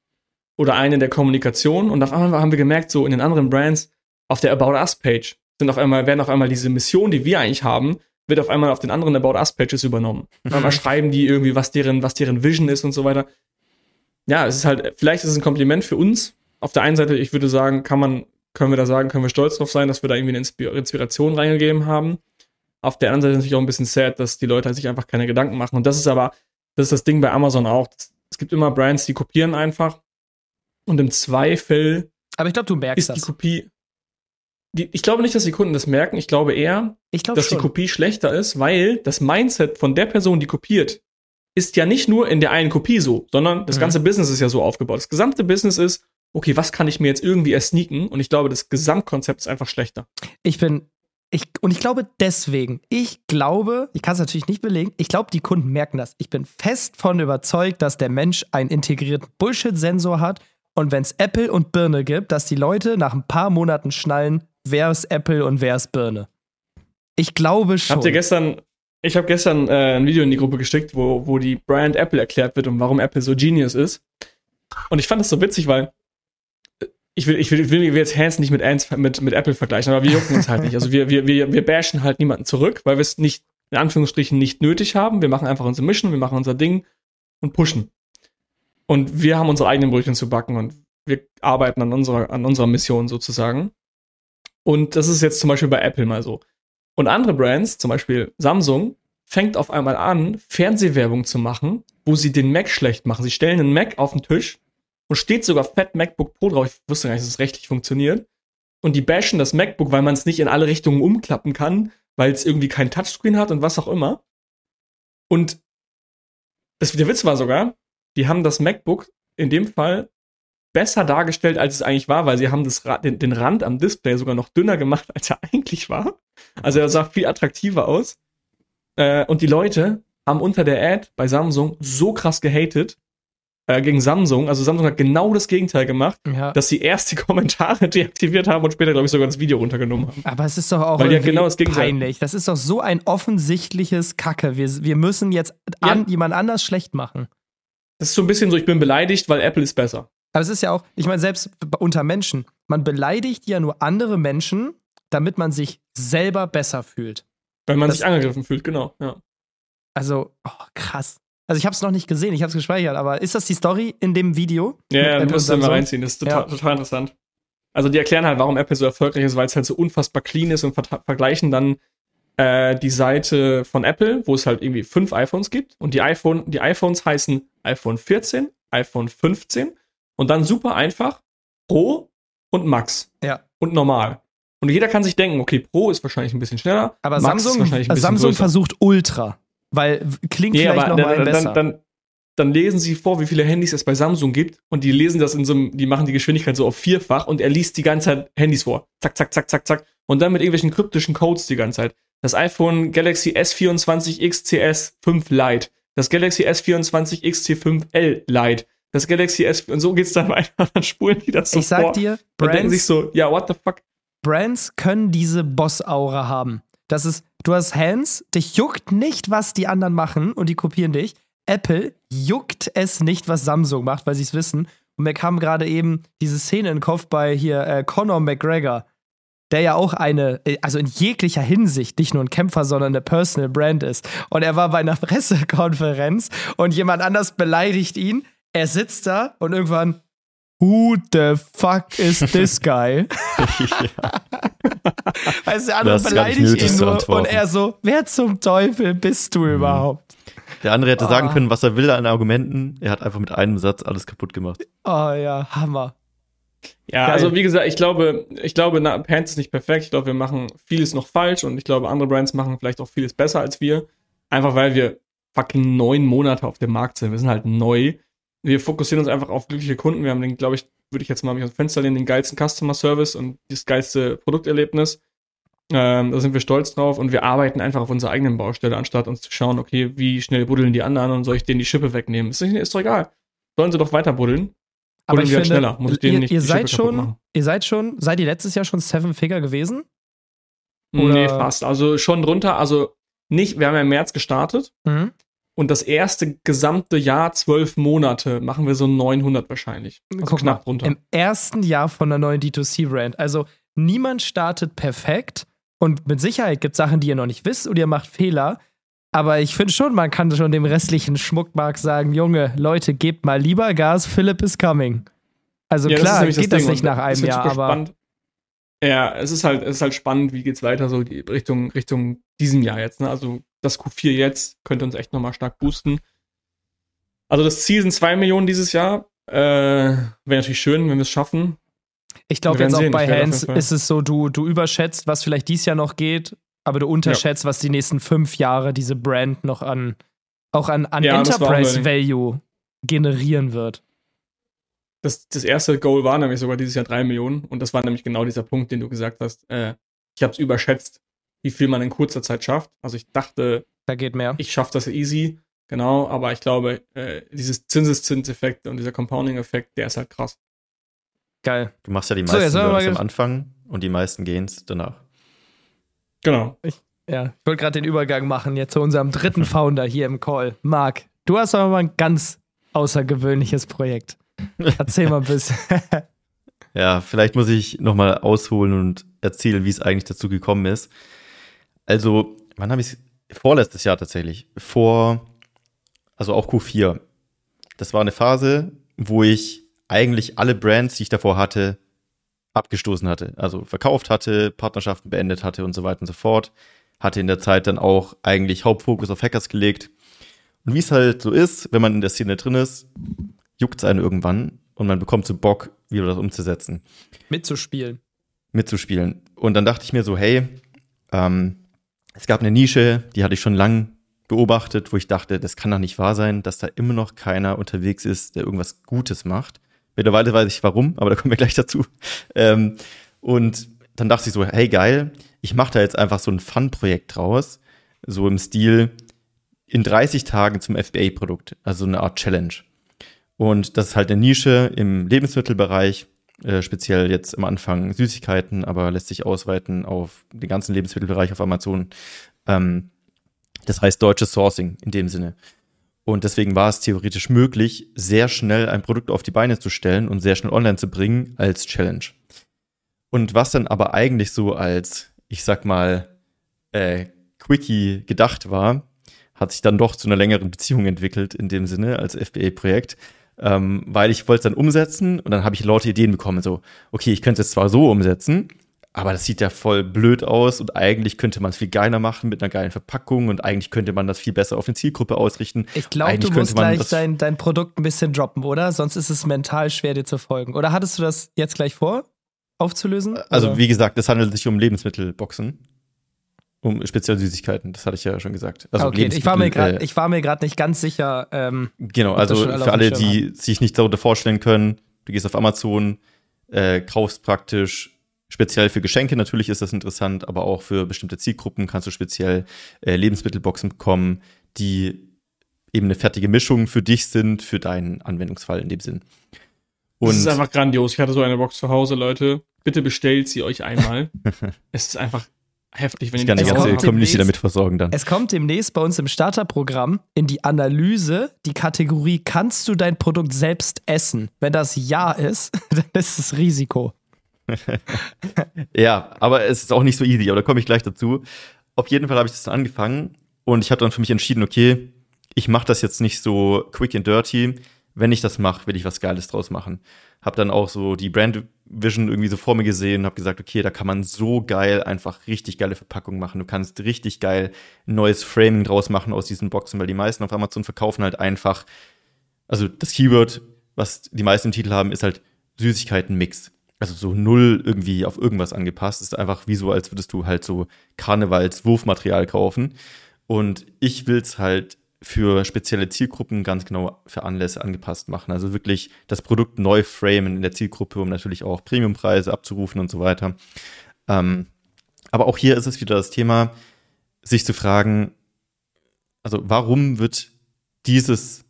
oder eine der Kommunikation und auf einmal haben wir gemerkt, so in den anderen Brands, auf der About Us Page sind auf einmal, werden auf einmal diese Missionen, die wir eigentlich haben, wird auf einmal auf den anderen About Us Pages übernommen. Auf einmal schreiben die irgendwie, was deren, was deren Vision ist und so weiter. Ja, es ist halt, vielleicht ist es ein Kompliment für uns. Auf der einen Seite, ich würde sagen, kann man können wir da sagen, können wir stolz drauf sein, dass wir da irgendwie eine Inspiration reingegeben haben. Auf der anderen Seite ist natürlich auch ein bisschen sad, dass die Leute sich einfach keine Gedanken machen. Und das ist aber, das ist das Ding bei Amazon auch. Es gibt immer Brands, die kopieren einfach. Und im Zweifel. Aber ich glaube, du merkst ist die Kopie. Die, ich glaube nicht, dass die Kunden das merken. Ich glaube eher, ich glaub dass schon. die Kopie schlechter ist, weil das Mindset von der Person, die kopiert, ist ja nicht nur in der einen Kopie so, sondern das mhm. ganze Business ist ja so aufgebaut. Das gesamte Business ist, okay, was kann ich mir jetzt irgendwie ersneaken? Und ich glaube, das Gesamtkonzept ist einfach schlechter. Ich bin, ich, und ich glaube deswegen, ich glaube, ich kann es natürlich nicht belegen, ich glaube, die Kunden merken das. Ich bin fest von überzeugt, dass der Mensch einen integrierten Bullshit-Sensor hat und wenn es Apple und Birne gibt, dass die Leute nach ein paar Monaten schnallen, wer ist Apple und wer ist Birne. Ich glaube schon. Habt ihr gestern, ich habe gestern äh, ein Video in die Gruppe geschickt, wo, wo die Brand Apple erklärt wird und warum Apple so genius ist. Und ich fand das so witzig, weil ich will, ich will, ich will jetzt Hans nicht mit, Ants, mit, mit Apple vergleichen, aber wir jucken uns halt nicht. Also wir, wir, wir, wir bashen halt niemanden zurück, weil wir es nicht, in Anführungsstrichen, nicht nötig haben. Wir machen einfach unsere Mission, wir machen unser Ding und pushen. Und wir haben unsere eigenen Brötchen zu backen und wir arbeiten an unserer, an unserer Mission sozusagen. Und das ist jetzt zum Beispiel bei Apple mal so. Und andere Brands, zum Beispiel Samsung, fängt auf einmal an, Fernsehwerbung zu machen, wo sie den Mac schlecht machen. Sie stellen einen Mac auf den Tisch und steht sogar Fett MacBook Pro drauf. Ich wusste gar nicht, dass es rechtlich funktioniert. Und die bashen das MacBook, weil man es nicht in alle Richtungen umklappen kann, weil es irgendwie kein Touchscreen hat und was auch immer. Und das, der Witz war sogar, die haben das MacBook in dem Fall besser dargestellt, als es eigentlich war, weil sie haben das, den, den Rand am Display sogar noch dünner gemacht, als er eigentlich war. Also er sah viel attraktiver aus. Äh, und die Leute haben unter der Ad bei Samsung so krass gehatet, äh, gegen Samsung. Also Samsung hat genau das Gegenteil gemacht, ja. dass sie erst die Kommentare deaktiviert haben und später, glaube ich, sogar das Video runtergenommen haben. Aber es ist doch auch Weil die genau das Gegenteil. peinlich. Das ist doch so ein offensichtliches Kacke. Wir, wir müssen jetzt an, ja. jemand anders schlecht machen. Das ist so ein bisschen so, ich bin beleidigt, weil Apple ist besser. Aber es ist ja auch, ich meine, selbst unter Menschen, man beleidigt ja nur andere Menschen, damit man sich selber besser fühlt. Weil man das, sich angegriffen fühlt, genau, ja. Also, oh, krass. Also ich habe es noch nicht gesehen, ich habe es gespeichert, aber ist das die Story in dem Video? Ja, ja du musst mal reinziehen, das ist total, ja. total, interessant. Also die erklären halt, warum Apple so erfolgreich ist, weil es halt so unfassbar clean ist und ver vergleichen dann äh, die Seite von Apple, wo es halt irgendwie fünf iPhones gibt und die, iPhone, die iPhones heißen iPhone 14, iPhone 15 und dann super einfach Pro und Max. Ja. Und normal. Und jeder kann sich denken, okay, Pro ist wahrscheinlich ein bisschen schneller. Aber Max Samsung, Samsung versucht Ultra. Weil klingt nee, vielleicht noch mal besser. Dann, dann, dann lesen sie vor, wie viele Handys es bei Samsung gibt und die lesen das in so einem, die machen die Geschwindigkeit so auf vierfach und er liest die ganze Zeit Handys vor. Zack, zack, zack, zack, zack. Und dann mit irgendwelchen kryptischen Codes die ganze Zeit. Das iPhone Galaxy S24 XCS 5 Lite. das Galaxy S24 XT5L Lite, das Galaxy S und so geht's dann weiter, dann spulen die das so Ich sag vor. dir, und denken sich Brands, so, ja, what the fuck? Brands können diese Boss-Aura haben. Das ist, du hast Hands, dich juckt nicht, was die anderen machen und die kopieren dich. Apple juckt es nicht, was Samsung macht, weil sie es wissen. Und mir kam gerade eben diese Szene in den Kopf bei hier äh, Conor McGregor, der ja auch eine, äh, also in jeglicher Hinsicht nicht nur ein Kämpfer, sondern eine Personal Brand ist. Und er war bei einer Pressekonferenz und jemand anders beleidigt ihn. Er sitzt da und irgendwann, Who the fuck is this guy? Weißt du, der andere beleidigt ihn nur und er so, wer zum Teufel bist du überhaupt? Der andere hätte sagen Ah. können, was er will an Argumenten. Er hat einfach mit einem Satz alles kaputt gemacht. Oh ja, Hammer. Ja, Geil. also wie gesagt, ich glaube, ich glaube, na, Pants ist nicht perfekt. Ich glaube, wir machen vieles noch falsch und ich glaube, andere Brands machen vielleicht auch vieles besser als wir. Einfach weil wir fucking neun Monate auf dem Markt sind. Wir sind halt neu. Wir fokussieren uns einfach auf glückliche Kunden. Wir haben den, glaube ich, würde ich jetzt mal mich aus dem Fenster lehnen, den geilsten Customer Service und das geilste Produkterlebnis. Ähm, da sind wir stolz drauf und wir arbeiten einfach auf unserer eigenen Baustelle, anstatt uns zu schauen, okay, wie schnell buddeln die anderen und soll ich denen die Schippe wegnehmen? Ist, ist doch egal. Sollen sie doch weiter buddeln. Aber Buddeln ich halt finde, schneller. Muss ich denen ihr, nicht ihr seid schon, ihr seid schon, seid ihr letztes Jahr schon Seven Figure gewesen? Nee, Oder- fast. Also schon drunter. Also nicht, wir haben ja im März gestartet Mhm. Und das erste gesamte Jahr, zwölf Monate, machen wir so 900 wahrscheinlich. Also Guck knapp mal, drunter. Im ersten Jahr von einer neuen D2C-Brand. Also niemand startet perfekt und mit Sicherheit gibt es Sachen, die ihr noch nicht wisst und ihr macht Fehler. Aber ich finde schon, man kann schon dem restlichen Schmuckmarkt sagen, Junge, Leute, gebt mal lieber Gas, Philipp is coming. Also Ja, das klar, nämlich geht das, Ding. nicht nach einem Jahr, aber Spannend. Ja, es ist halt, es ist halt spannend, wie geht's weiter, so Richtung, Richtung diesem Jahr jetzt, ne? Also das Q4 jetzt könnte uns echt nochmal stark boosten. Also das Ziel sind zwei Millionen dieses Jahr. Äh, Wäre natürlich schön, wenn wir es schaffen. ich glaube jetzt auch sehen. bei Fall- ist es so, du, du überschätzt, was vielleicht dies Jahr noch geht, aber du unterschätzt, was die nächsten fünf Jahre diese Brand noch an, auch an, an Ja, Enterprise. Value generieren wird. Das, das erste Goal war nämlich sogar dieses Jahr drei Millionen und das war nämlich genau dieser Punkt, den du gesagt hast. Äh, ich habe es überschätzt, wie viel man in kurzer Zeit schafft. Also ich dachte, Da geht mehr. ich schaffe das easy, genau, aber ich glaube, äh, dieses Zinseszinseffekt und dieser Compounding-Effekt, der ist halt krass. Geil. Du machst ja die So, meisten wir Learnings am Anfang und die meisten gehen's danach. Genau. Ja, ich wollte gerade den Übergang machen jetzt zu unserem dritten Founder hier im Call. Marc, du hast aber mal ein ganz außergewöhnliches Projekt. Erzähl mal ein bisschen. Ja, vielleicht muss ich nochmal ausholen und erzählen, wie es eigentlich dazu gekommen ist. Also, wann habe ich es? Vorletztes Jahr tatsächlich. Vor, also auch Q4. Das war eine Phase, wo ich eigentlich alle Brands, die ich davor hatte, abgestoßen hatte. Also verkauft hatte, Partnerschaften beendet hatte und so weiter und so fort. Hatte in der Zeit dann auch eigentlich Hauptfokus auf Hackers gelegt. Und wie es halt so ist, wenn man in der Szene drin ist, juckt es einen irgendwann und man bekommt so Bock, wieder das umzusetzen Mitzuspielen. mitzuspielen. Und dann dachte ich mir so, hey, ähm, es gab eine Nische, die hatte ich schon lang beobachtet, wo ich dachte, das kann doch nicht wahr sein, dass da immer noch keiner unterwegs ist, der irgendwas Gutes macht. Mittlerweile weiß ich warum, aber da kommen wir gleich dazu. Ähm, und dann dachte ich so, hey geil, ich mache da jetzt einfach so ein Fun-Projekt draus, so im Stil in 30 Tagen zum FBA-Produkt, also eine Art Challenge. Und das ist halt eine Nische im Lebensmittelbereich, äh, speziell jetzt am Anfang Süßigkeiten, aber lässt sich ausweiten auf den ganzen Lebensmittelbereich auf Amazon. Ähm, das heißt deutsches Sourcing in dem Sinne. Und deswegen war es theoretisch möglich, sehr schnell ein Produkt auf die Beine zu stellen und sehr schnell online zu bringen als Challenge. Und was dann aber eigentlich so als, ich sag mal, äh, Quickie gedacht war, hat sich dann doch zu einer längeren Beziehung entwickelt in dem Sinne als FBA-Projekt, ähm, weil ich wollte es dann umsetzen und dann habe ich laute Ideen bekommen, so, okay, ich könnte es zwar so umsetzen, aber das sieht ja voll blöd aus und eigentlich könnte man es viel geiler machen mit einer geilen Verpackung und eigentlich könnte man das viel besser auf eine Zielgruppe ausrichten. Ich glaube, du musst gleich dein, dein Produkt ein bisschen droppen, oder? Sonst ist es mental schwer, dir zu folgen. Oder hattest du das jetzt gleich vor, aufzulösen? Also Oder? wie gesagt, es handelt sich um Lebensmittelboxen, um speziell Süßigkeiten, das hatte ich ja schon gesagt. Also okay, ich war mir Lebensmittel, gerade äh, ich war mir gerade nicht ganz sicher. Ähm, Genau, also für alle, die sich nicht darunter vorstellen können, du gehst auf Amazon, äh, kaufst praktisch speziell für Geschenke, natürlich ist das interessant, aber auch für bestimmte Zielgruppen kannst du speziell äh, Lebensmittelboxen bekommen, die eben eine fertige Mischung für dich sind, für deinen Anwendungsfall in dem Sinn. Und das ist einfach grandios. Ich hatte so eine Box zu Hause, Leute. Bitte bestellt sie euch einmal. es ist einfach heftig, wenn ich ihr die, die ganze Community damit versorgen dann. Es kommt demnächst bei uns im Starterprogramm in die Analyse die Kategorie Kannst du dein Produkt selbst essen? Wenn das Ja ist, dann ist es Risiko. ja, aber es ist auch nicht so easy, aber da komme ich gleich dazu. Auf jeden Fall habe ich das dann angefangen und ich habe dann für mich entschieden, okay, ich mache das jetzt nicht so quick and dirty. Wenn ich das mache, will ich was Geiles draus machen. Hab dann auch so die Brand Vision irgendwie so vor mir gesehen, habe gesagt, okay, da kann man so geil einfach richtig geile Verpackungen machen. Du kannst richtig geil neues Framing draus machen aus diesen Boxen, weil die meisten auf Amazon verkaufen halt einfach, also das Keyword, was die meisten im Titel haben, ist halt Süßigkeiten-Mix. Also so null irgendwie auf irgendwas angepasst. ist einfach wie so, als würdest du halt so Karnevals-Wurfmaterial kaufen. Und ich will's halt für spezielle Zielgruppen ganz genau für Anlässe angepasst machen. Also wirklich das Produkt neu framen in der Zielgruppe, um natürlich auch Premiumpreise abzurufen und so weiter. Ähm, aber auch hier ist es wieder das Thema, sich zu fragen, also warum wird dieses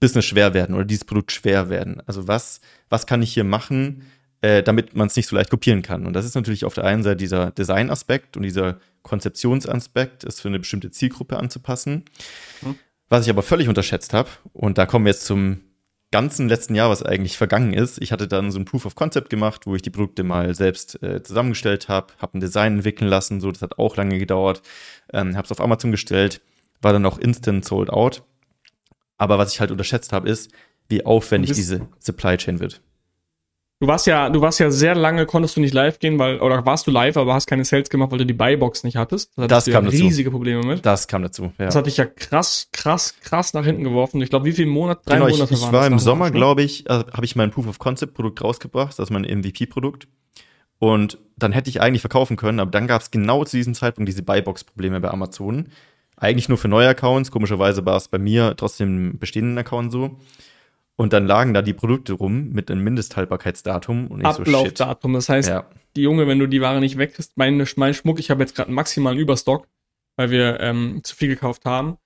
Business schwer werden oder dieses Produkt schwer werden? Also was, was kann ich hier machen, äh, damit man es nicht so leicht kopieren kann? Und das ist natürlich auf der einen Seite dieser Design-Aspekt und dieser Konzeptionsaspekt, es für eine bestimmte Zielgruppe anzupassen. Mhm. Was ich aber völlig unterschätzt habe, und da kommen wir jetzt zum ganzen letzten Jahr, was eigentlich vergangen ist. Ich hatte dann so ein Proof of Concept gemacht, wo ich die Produkte mal selbst äh, zusammengestellt habe, habe ein Design entwickeln lassen, so das hat auch lange gedauert, ähm, habe es auf Amazon gestellt, war dann auch instant sold out. Aber was ich halt unterschätzt habe, ist, wie aufwendig diese Supply Chain wird. Du warst ja, du warst ja sehr lange, konntest du nicht live gehen, weil, oder warst du live, aber hast keine Sales gemacht, weil du die Buybox nicht hattest. Da das kam ja dazu. riesige Probleme mit. Das kam dazu, ja. Das hat dich ja krass, krass, krass nach hinten geworfen. Ich glaube, wie viele Monate, drei genau, Monate ich, ich war im Sommer, glaube ich, also, habe ich mein Proof of Concept Produkt rausgebracht, das ist mein MVP-Produkt. Und dann hätte ich eigentlich verkaufen können, aber dann gab es genau zu diesem Zeitpunkt diese Buybox-Probleme bei Amazon. Eigentlich nur für neue Accounts, komischerweise war es bei mir trotzdem bestehenden Account so. Und dann lagen da die Produkte rum mit einem Mindesthaltbarkeitsdatum und ich Ablaufdatum. So, das heißt, ja. die Junge, wenn du die Ware nicht wegkriegst, mein, mein Schmuck, ich habe jetzt gerade einen maximalen Überstock, weil wir ähm, zu viel gekauft haben.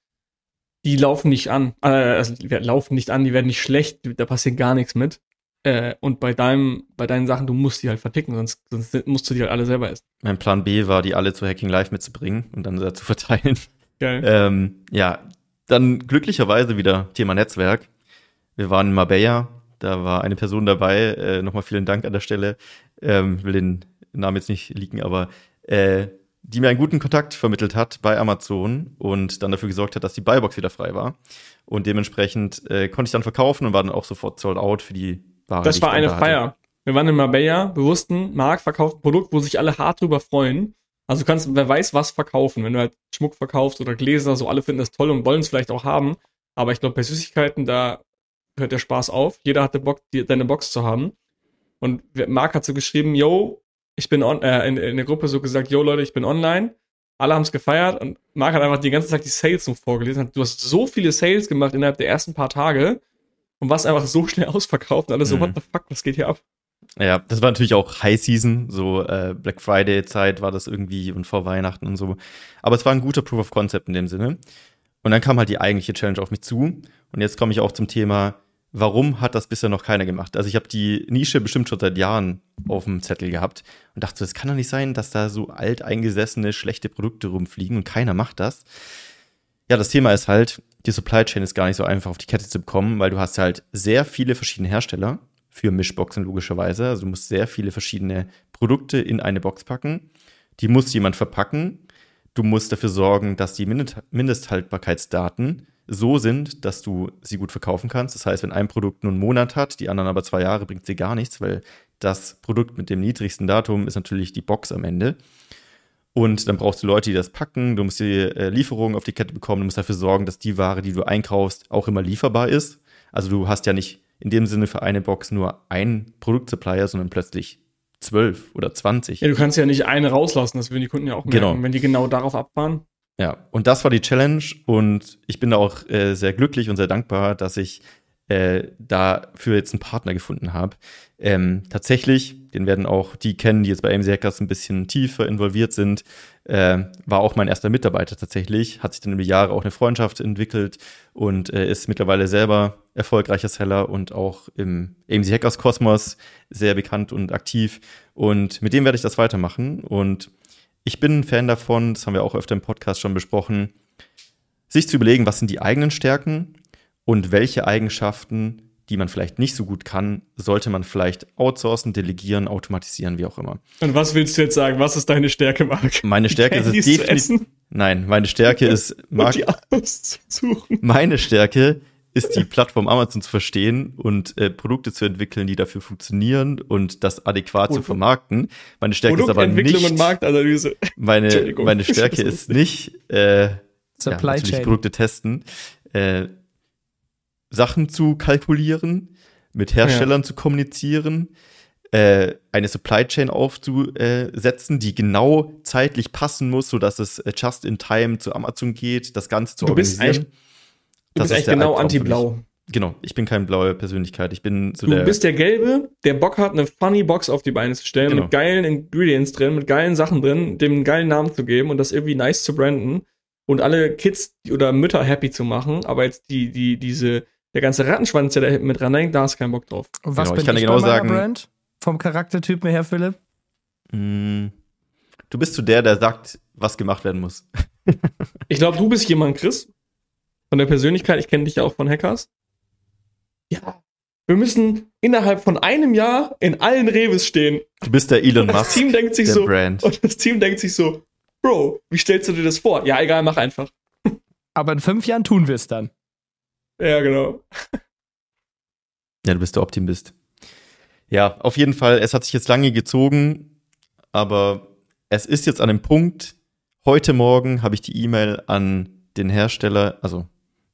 Die laufen nicht an. Äh, also, die laufen nicht an, die werden nicht schlecht, da passiert gar nichts mit. Äh, und bei deinem, bei deinen Sachen, du musst die halt verticken, sonst, sonst musst du die halt alle selber essen. Mein Plan B war, die alle zu Hacking Live mitzubringen und dann da zu verteilen. Geil. Ähm, ja, dann glücklicherweise wieder Thema Netzwerk. Wir waren in Marbella, da war eine Person dabei, äh, nochmal vielen Dank an der Stelle, ähm, will den Namen jetzt nicht liegen, aber äh, die mir einen guten Kontakt vermittelt hat bei Amazon und dann dafür gesorgt hat, dass die Buybox wieder frei war. Und dementsprechend äh, konnte ich dann verkaufen und war dann auch sofort sold out für die Ware. Das war eine Feier. Wir waren in Marbella, wir wussten, Marc verkauft ein Produkt, wo sich alle hart drüber freuen. Also du kannst, wer weiß, was verkaufen. Wenn du halt Schmuck verkaufst oder Gläser, so alle finden das toll und wollen es vielleicht auch haben. Aber ich glaube, bei Süßigkeiten, da hört der Spaß auf. Jeder hatte Bock, die, deine Box zu haben. Und Marc hat so geschrieben, yo, ich bin on, äh, in, in der Gruppe so gesagt, yo Leute, ich bin online. Alle haben es gefeiert und Marc hat einfach die ganze Zeit die Sales noch vorgelesen. Du hast so viele Sales gemacht innerhalb der ersten paar Tage und warst einfach so schnell ausverkauft und alle so, mhm. what the fuck, was geht hier ab? Ja, das war natürlich auch High Season, so äh, Black Friday Zeit war das irgendwie und vor Weihnachten und so. Aber es war ein guter Proof of Concept in dem Sinne. Und dann kam halt die eigentliche Challenge auf mich zu. Und jetzt komme ich auch zum Thema, warum hat das bisher noch keiner gemacht? Also ich habe die Nische bestimmt schon seit Jahren auf dem Zettel gehabt und dachte, es kann doch nicht sein, dass da so alteingesessene, schlechte Produkte rumfliegen und keiner macht das. Ja, das Thema ist halt, die Supply Chain ist gar nicht so einfach auf die Kette zu bekommen, weil du hast halt sehr viele verschiedene Hersteller für Mischboxen logischerweise. Also du musst sehr viele verschiedene Produkte in eine Box packen. Die muss jemand verpacken. Du musst dafür sorgen, dass die Mindesthaltbarkeitsdaten so sind, dass du sie gut verkaufen kannst. Das heißt, wenn ein Produkt nur einen Monat hat, die anderen aber zwei Jahre, bringt sie gar nichts, weil das Produkt mit dem niedrigsten Datum ist natürlich die Box am Ende. Und dann brauchst du Leute, die das packen. Du musst die äh, Lieferungen auf die Kette bekommen. Du musst dafür sorgen, dass die Ware, die du einkaufst, auch immer lieferbar ist. Also du hast ja nicht in dem Sinne für eine Box nur ein Produktsupplier, sondern plötzlich zwölf oder zwanzig. Ja, du kannst ja nicht eine rauslassen, das würden die Kunden ja auch merken, genau. wenn die genau darauf abfahren. Ja, und das war die Challenge und ich bin da auch äh, sehr glücklich und sehr dankbar, dass ich äh, dafür jetzt einen Partner gefunden habe. Ähm, tatsächlich, den werden auch die kennen, die jetzt bei AMC Hackers ein bisschen tiefer involviert sind, äh, war auch mein erster Mitarbeiter tatsächlich, hat sich dann über Jahre auch eine Freundschaft entwickelt und äh, ist mittlerweile selber erfolgreicher Seller und auch im AMC Hackers Kosmos sehr bekannt und aktiv. Und mit dem werde ich das weitermachen. Und ich bin ein Fan davon, das haben wir auch öfter im Podcast schon besprochen, sich zu überlegen, was sind die eigenen Stärken und welche Eigenschaften, die man vielleicht nicht so gut kann, sollte man vielleicht outsourcen, delegieren, automatisieren, wie auch immer. Und was willst du jetzt sagen? Was ist deine Stärke, Marc? Meine Stärke ist es definitiv. Nein, meine Stärke ist, Marc, meine Stärke ist die Plattform Amazon zu verstehen und äh, Produkte zu entwickeln, die dafür funktionieren und das adäquat und, zu vermarkten. Meine Stärke ist aber nicht. Und Marktanalyse. Meine, meine Stärke ist nicht äh, Supply ja, Chain. Produkte testen, äh, Sachen zu kalkulieren, mit Herstellern ja. zu kommunizieren, äh, eine Supply Chain aufzusetzen, die genau zeitlich passen muss, sodass es äh, just in time zu Amazon geht, das Ganze zu du organisieren. Bist echt, du bist eigentlich genau anti-blau. Genau, ich bin keine blaue Persönlichkeit. Ich bin so du der. bist der Gelbe, der Bock hat, eine funny Box auf die Beine zu stellen, genau. mit geilen Ingredients drin, mit geilen Sachen drin, dem einen geilen Namen zu geben und das irgendwie nice zu branden und alle Kids oder Mütter happy zu machen. Aber jetzt die, die, diese, der ganze Rattenschwanz, der da mit dran hängt, da hast du keinen Bock drauf. Und was genau, bin ich, kann ich genau sagen, Brand? Vom Charaktertyp her, Philipp? Mm, du bist so der, der sagt, was gemacht werden muss. ich glaube, du bist jemand, Chris. Von der Persönlichkeit, ich kenne dich ja auch von Hackers. Ja. Wir müssen innerhalb von einem Jahr in allen Reves stehen. Du bist der Elon Musk. Das Team denkt sich so, Brand. Und das Team denkt sich so, Bro, wie stellst du dir das vor? Ja, egal, mach einfach. Aber in fünf Jahren tun wir es dann. Ja, genau. Ja, du bist der Optimist. Ja, auf jeden Fall, es hat sich jetzt lange gezogen, aber es ist jetzt an dem Punkt, heute Morgen habe ich die E-Mail an den Hersteller, also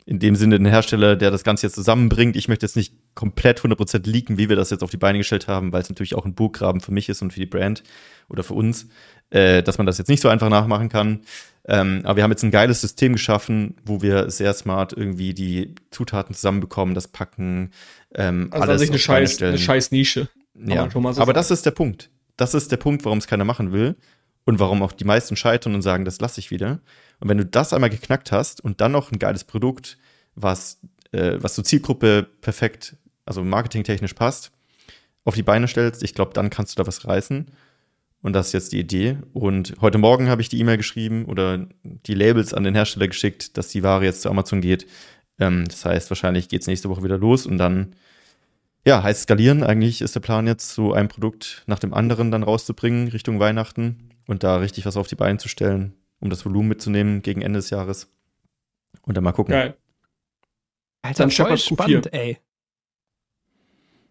in dem Sinne den Hersteller, der das Ganze jetzt zusammenbringt. Ich möchte jetzt nicht komplett 100% leaken, wie wir das jetzt auf die Beine gestellt haben, weil es natürlich auch ein Burggraben für mich ist und für die Brand oder für uns, äh, dass man das jetzt nicht so einfach nachmachen kann. Ähm, aber wir haben jetzt ein geiles System geschaffen, wo wir sehr smart irgendwie die Zutaten zusammenbekommen, das packen, ähm, also alles eine scheiß, eine scheiß Nische. Ja, aber das ist der Punkt. Das ist der Punkt, warum es keiner machen will und warum auch die meisten scheitern und sagen, das lasse ich wieder. Und wenn du das einmal geknackt hast und dann noch ein geiles Produkt, was, äh, was zur Zielgruppe perfekt, also marketingtechnisch passt, auf die Beine stellst, ich glaube, dann kannst du da was reißen. Und das ist jetzt die Idee. Und heute Morgen habe ich die E-Mail geschrieben oder die Labels an den Hersteller geschickt, dass die Ware jetzt zu Amazon geht. Ähm, das heißt, wahrscheinlich geht es nächste Woche wieder los und dann, ja, heißt skalieren. Eigentlich ist der Plan jetzt, so ein Produkt nach dem anderen dann rauszubringen Richtung Weihnachten und da richtig was auf die Beine zu stellen, um das Volumen mitzunehmen gegen Ende des Jahres. Und dann mal gucken. Geil. Alter, dann voll spannend, ey.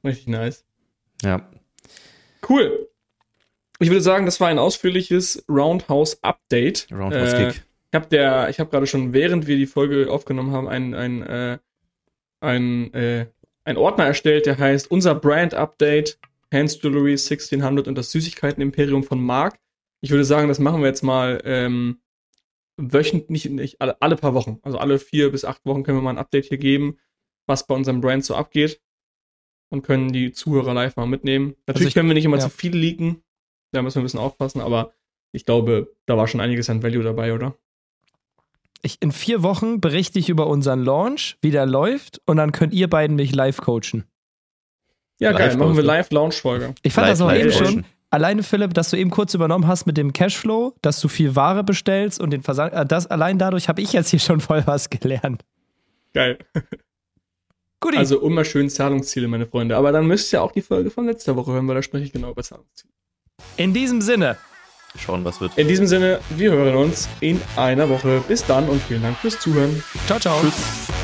Richtig nice. Ja. Cool. Ich würde sagen, das war ein ausführliches Roundhouse Update. Roundhouse Kick. Äh, ich habe der, ich habe gerade schon, während wir die Folge aufgenommen haben, ein, ein, äh, ein, äh, ein Ordner erstellt, der heißt unser Brand Update, Hands Jewelry 1600 und das Süßigkeiten-Imperium von Mark. Ich würde sagen, das machen wir jetzt mal ähm, wöchentlich, nicht alle, alle paar Wochen. Also alle vier bis acht Wochen können wir mal ein Update hier geben, was bei unserem Brand so abgeht. Und können die Zuhörer live mal mitnehmen. Natürlich also ich, können wir nicht immer ja. zu viel leaken. Da müssen wir ein bisschen aufpassen, aber ich glaube, da war schon einiges an Value dabei, oder? Ich, in vier Wochen berichte ich über unseren Launch, wie der läuft, und dann könnt ihr beiden mich live coachen. Ja, live geil, machen wir Live-Launch-Folge. Ich fand live, das auch eben schon, alleine Philipp, dass du eben kurz übernommen hast mit dem Cashflow, dass du viel Ware bestellst und den Versand, äh, das allein dadurch habe ich jetzt hier schon voll was gelernt. Geil. Guti. Also immer schön Zahlungsziele, meine Freunde. Aber dann müsst ihr auch die Folge von letzter Woche hören, weil da spreche ich genau über Zahlungsziele. In diesem Sinne. Schauen, was wird. In diesem Sinne, wir hören uns in einer Woche. Bis dann und vielen Dank fürs Zuhören. Ciao, ciao. Tschüss.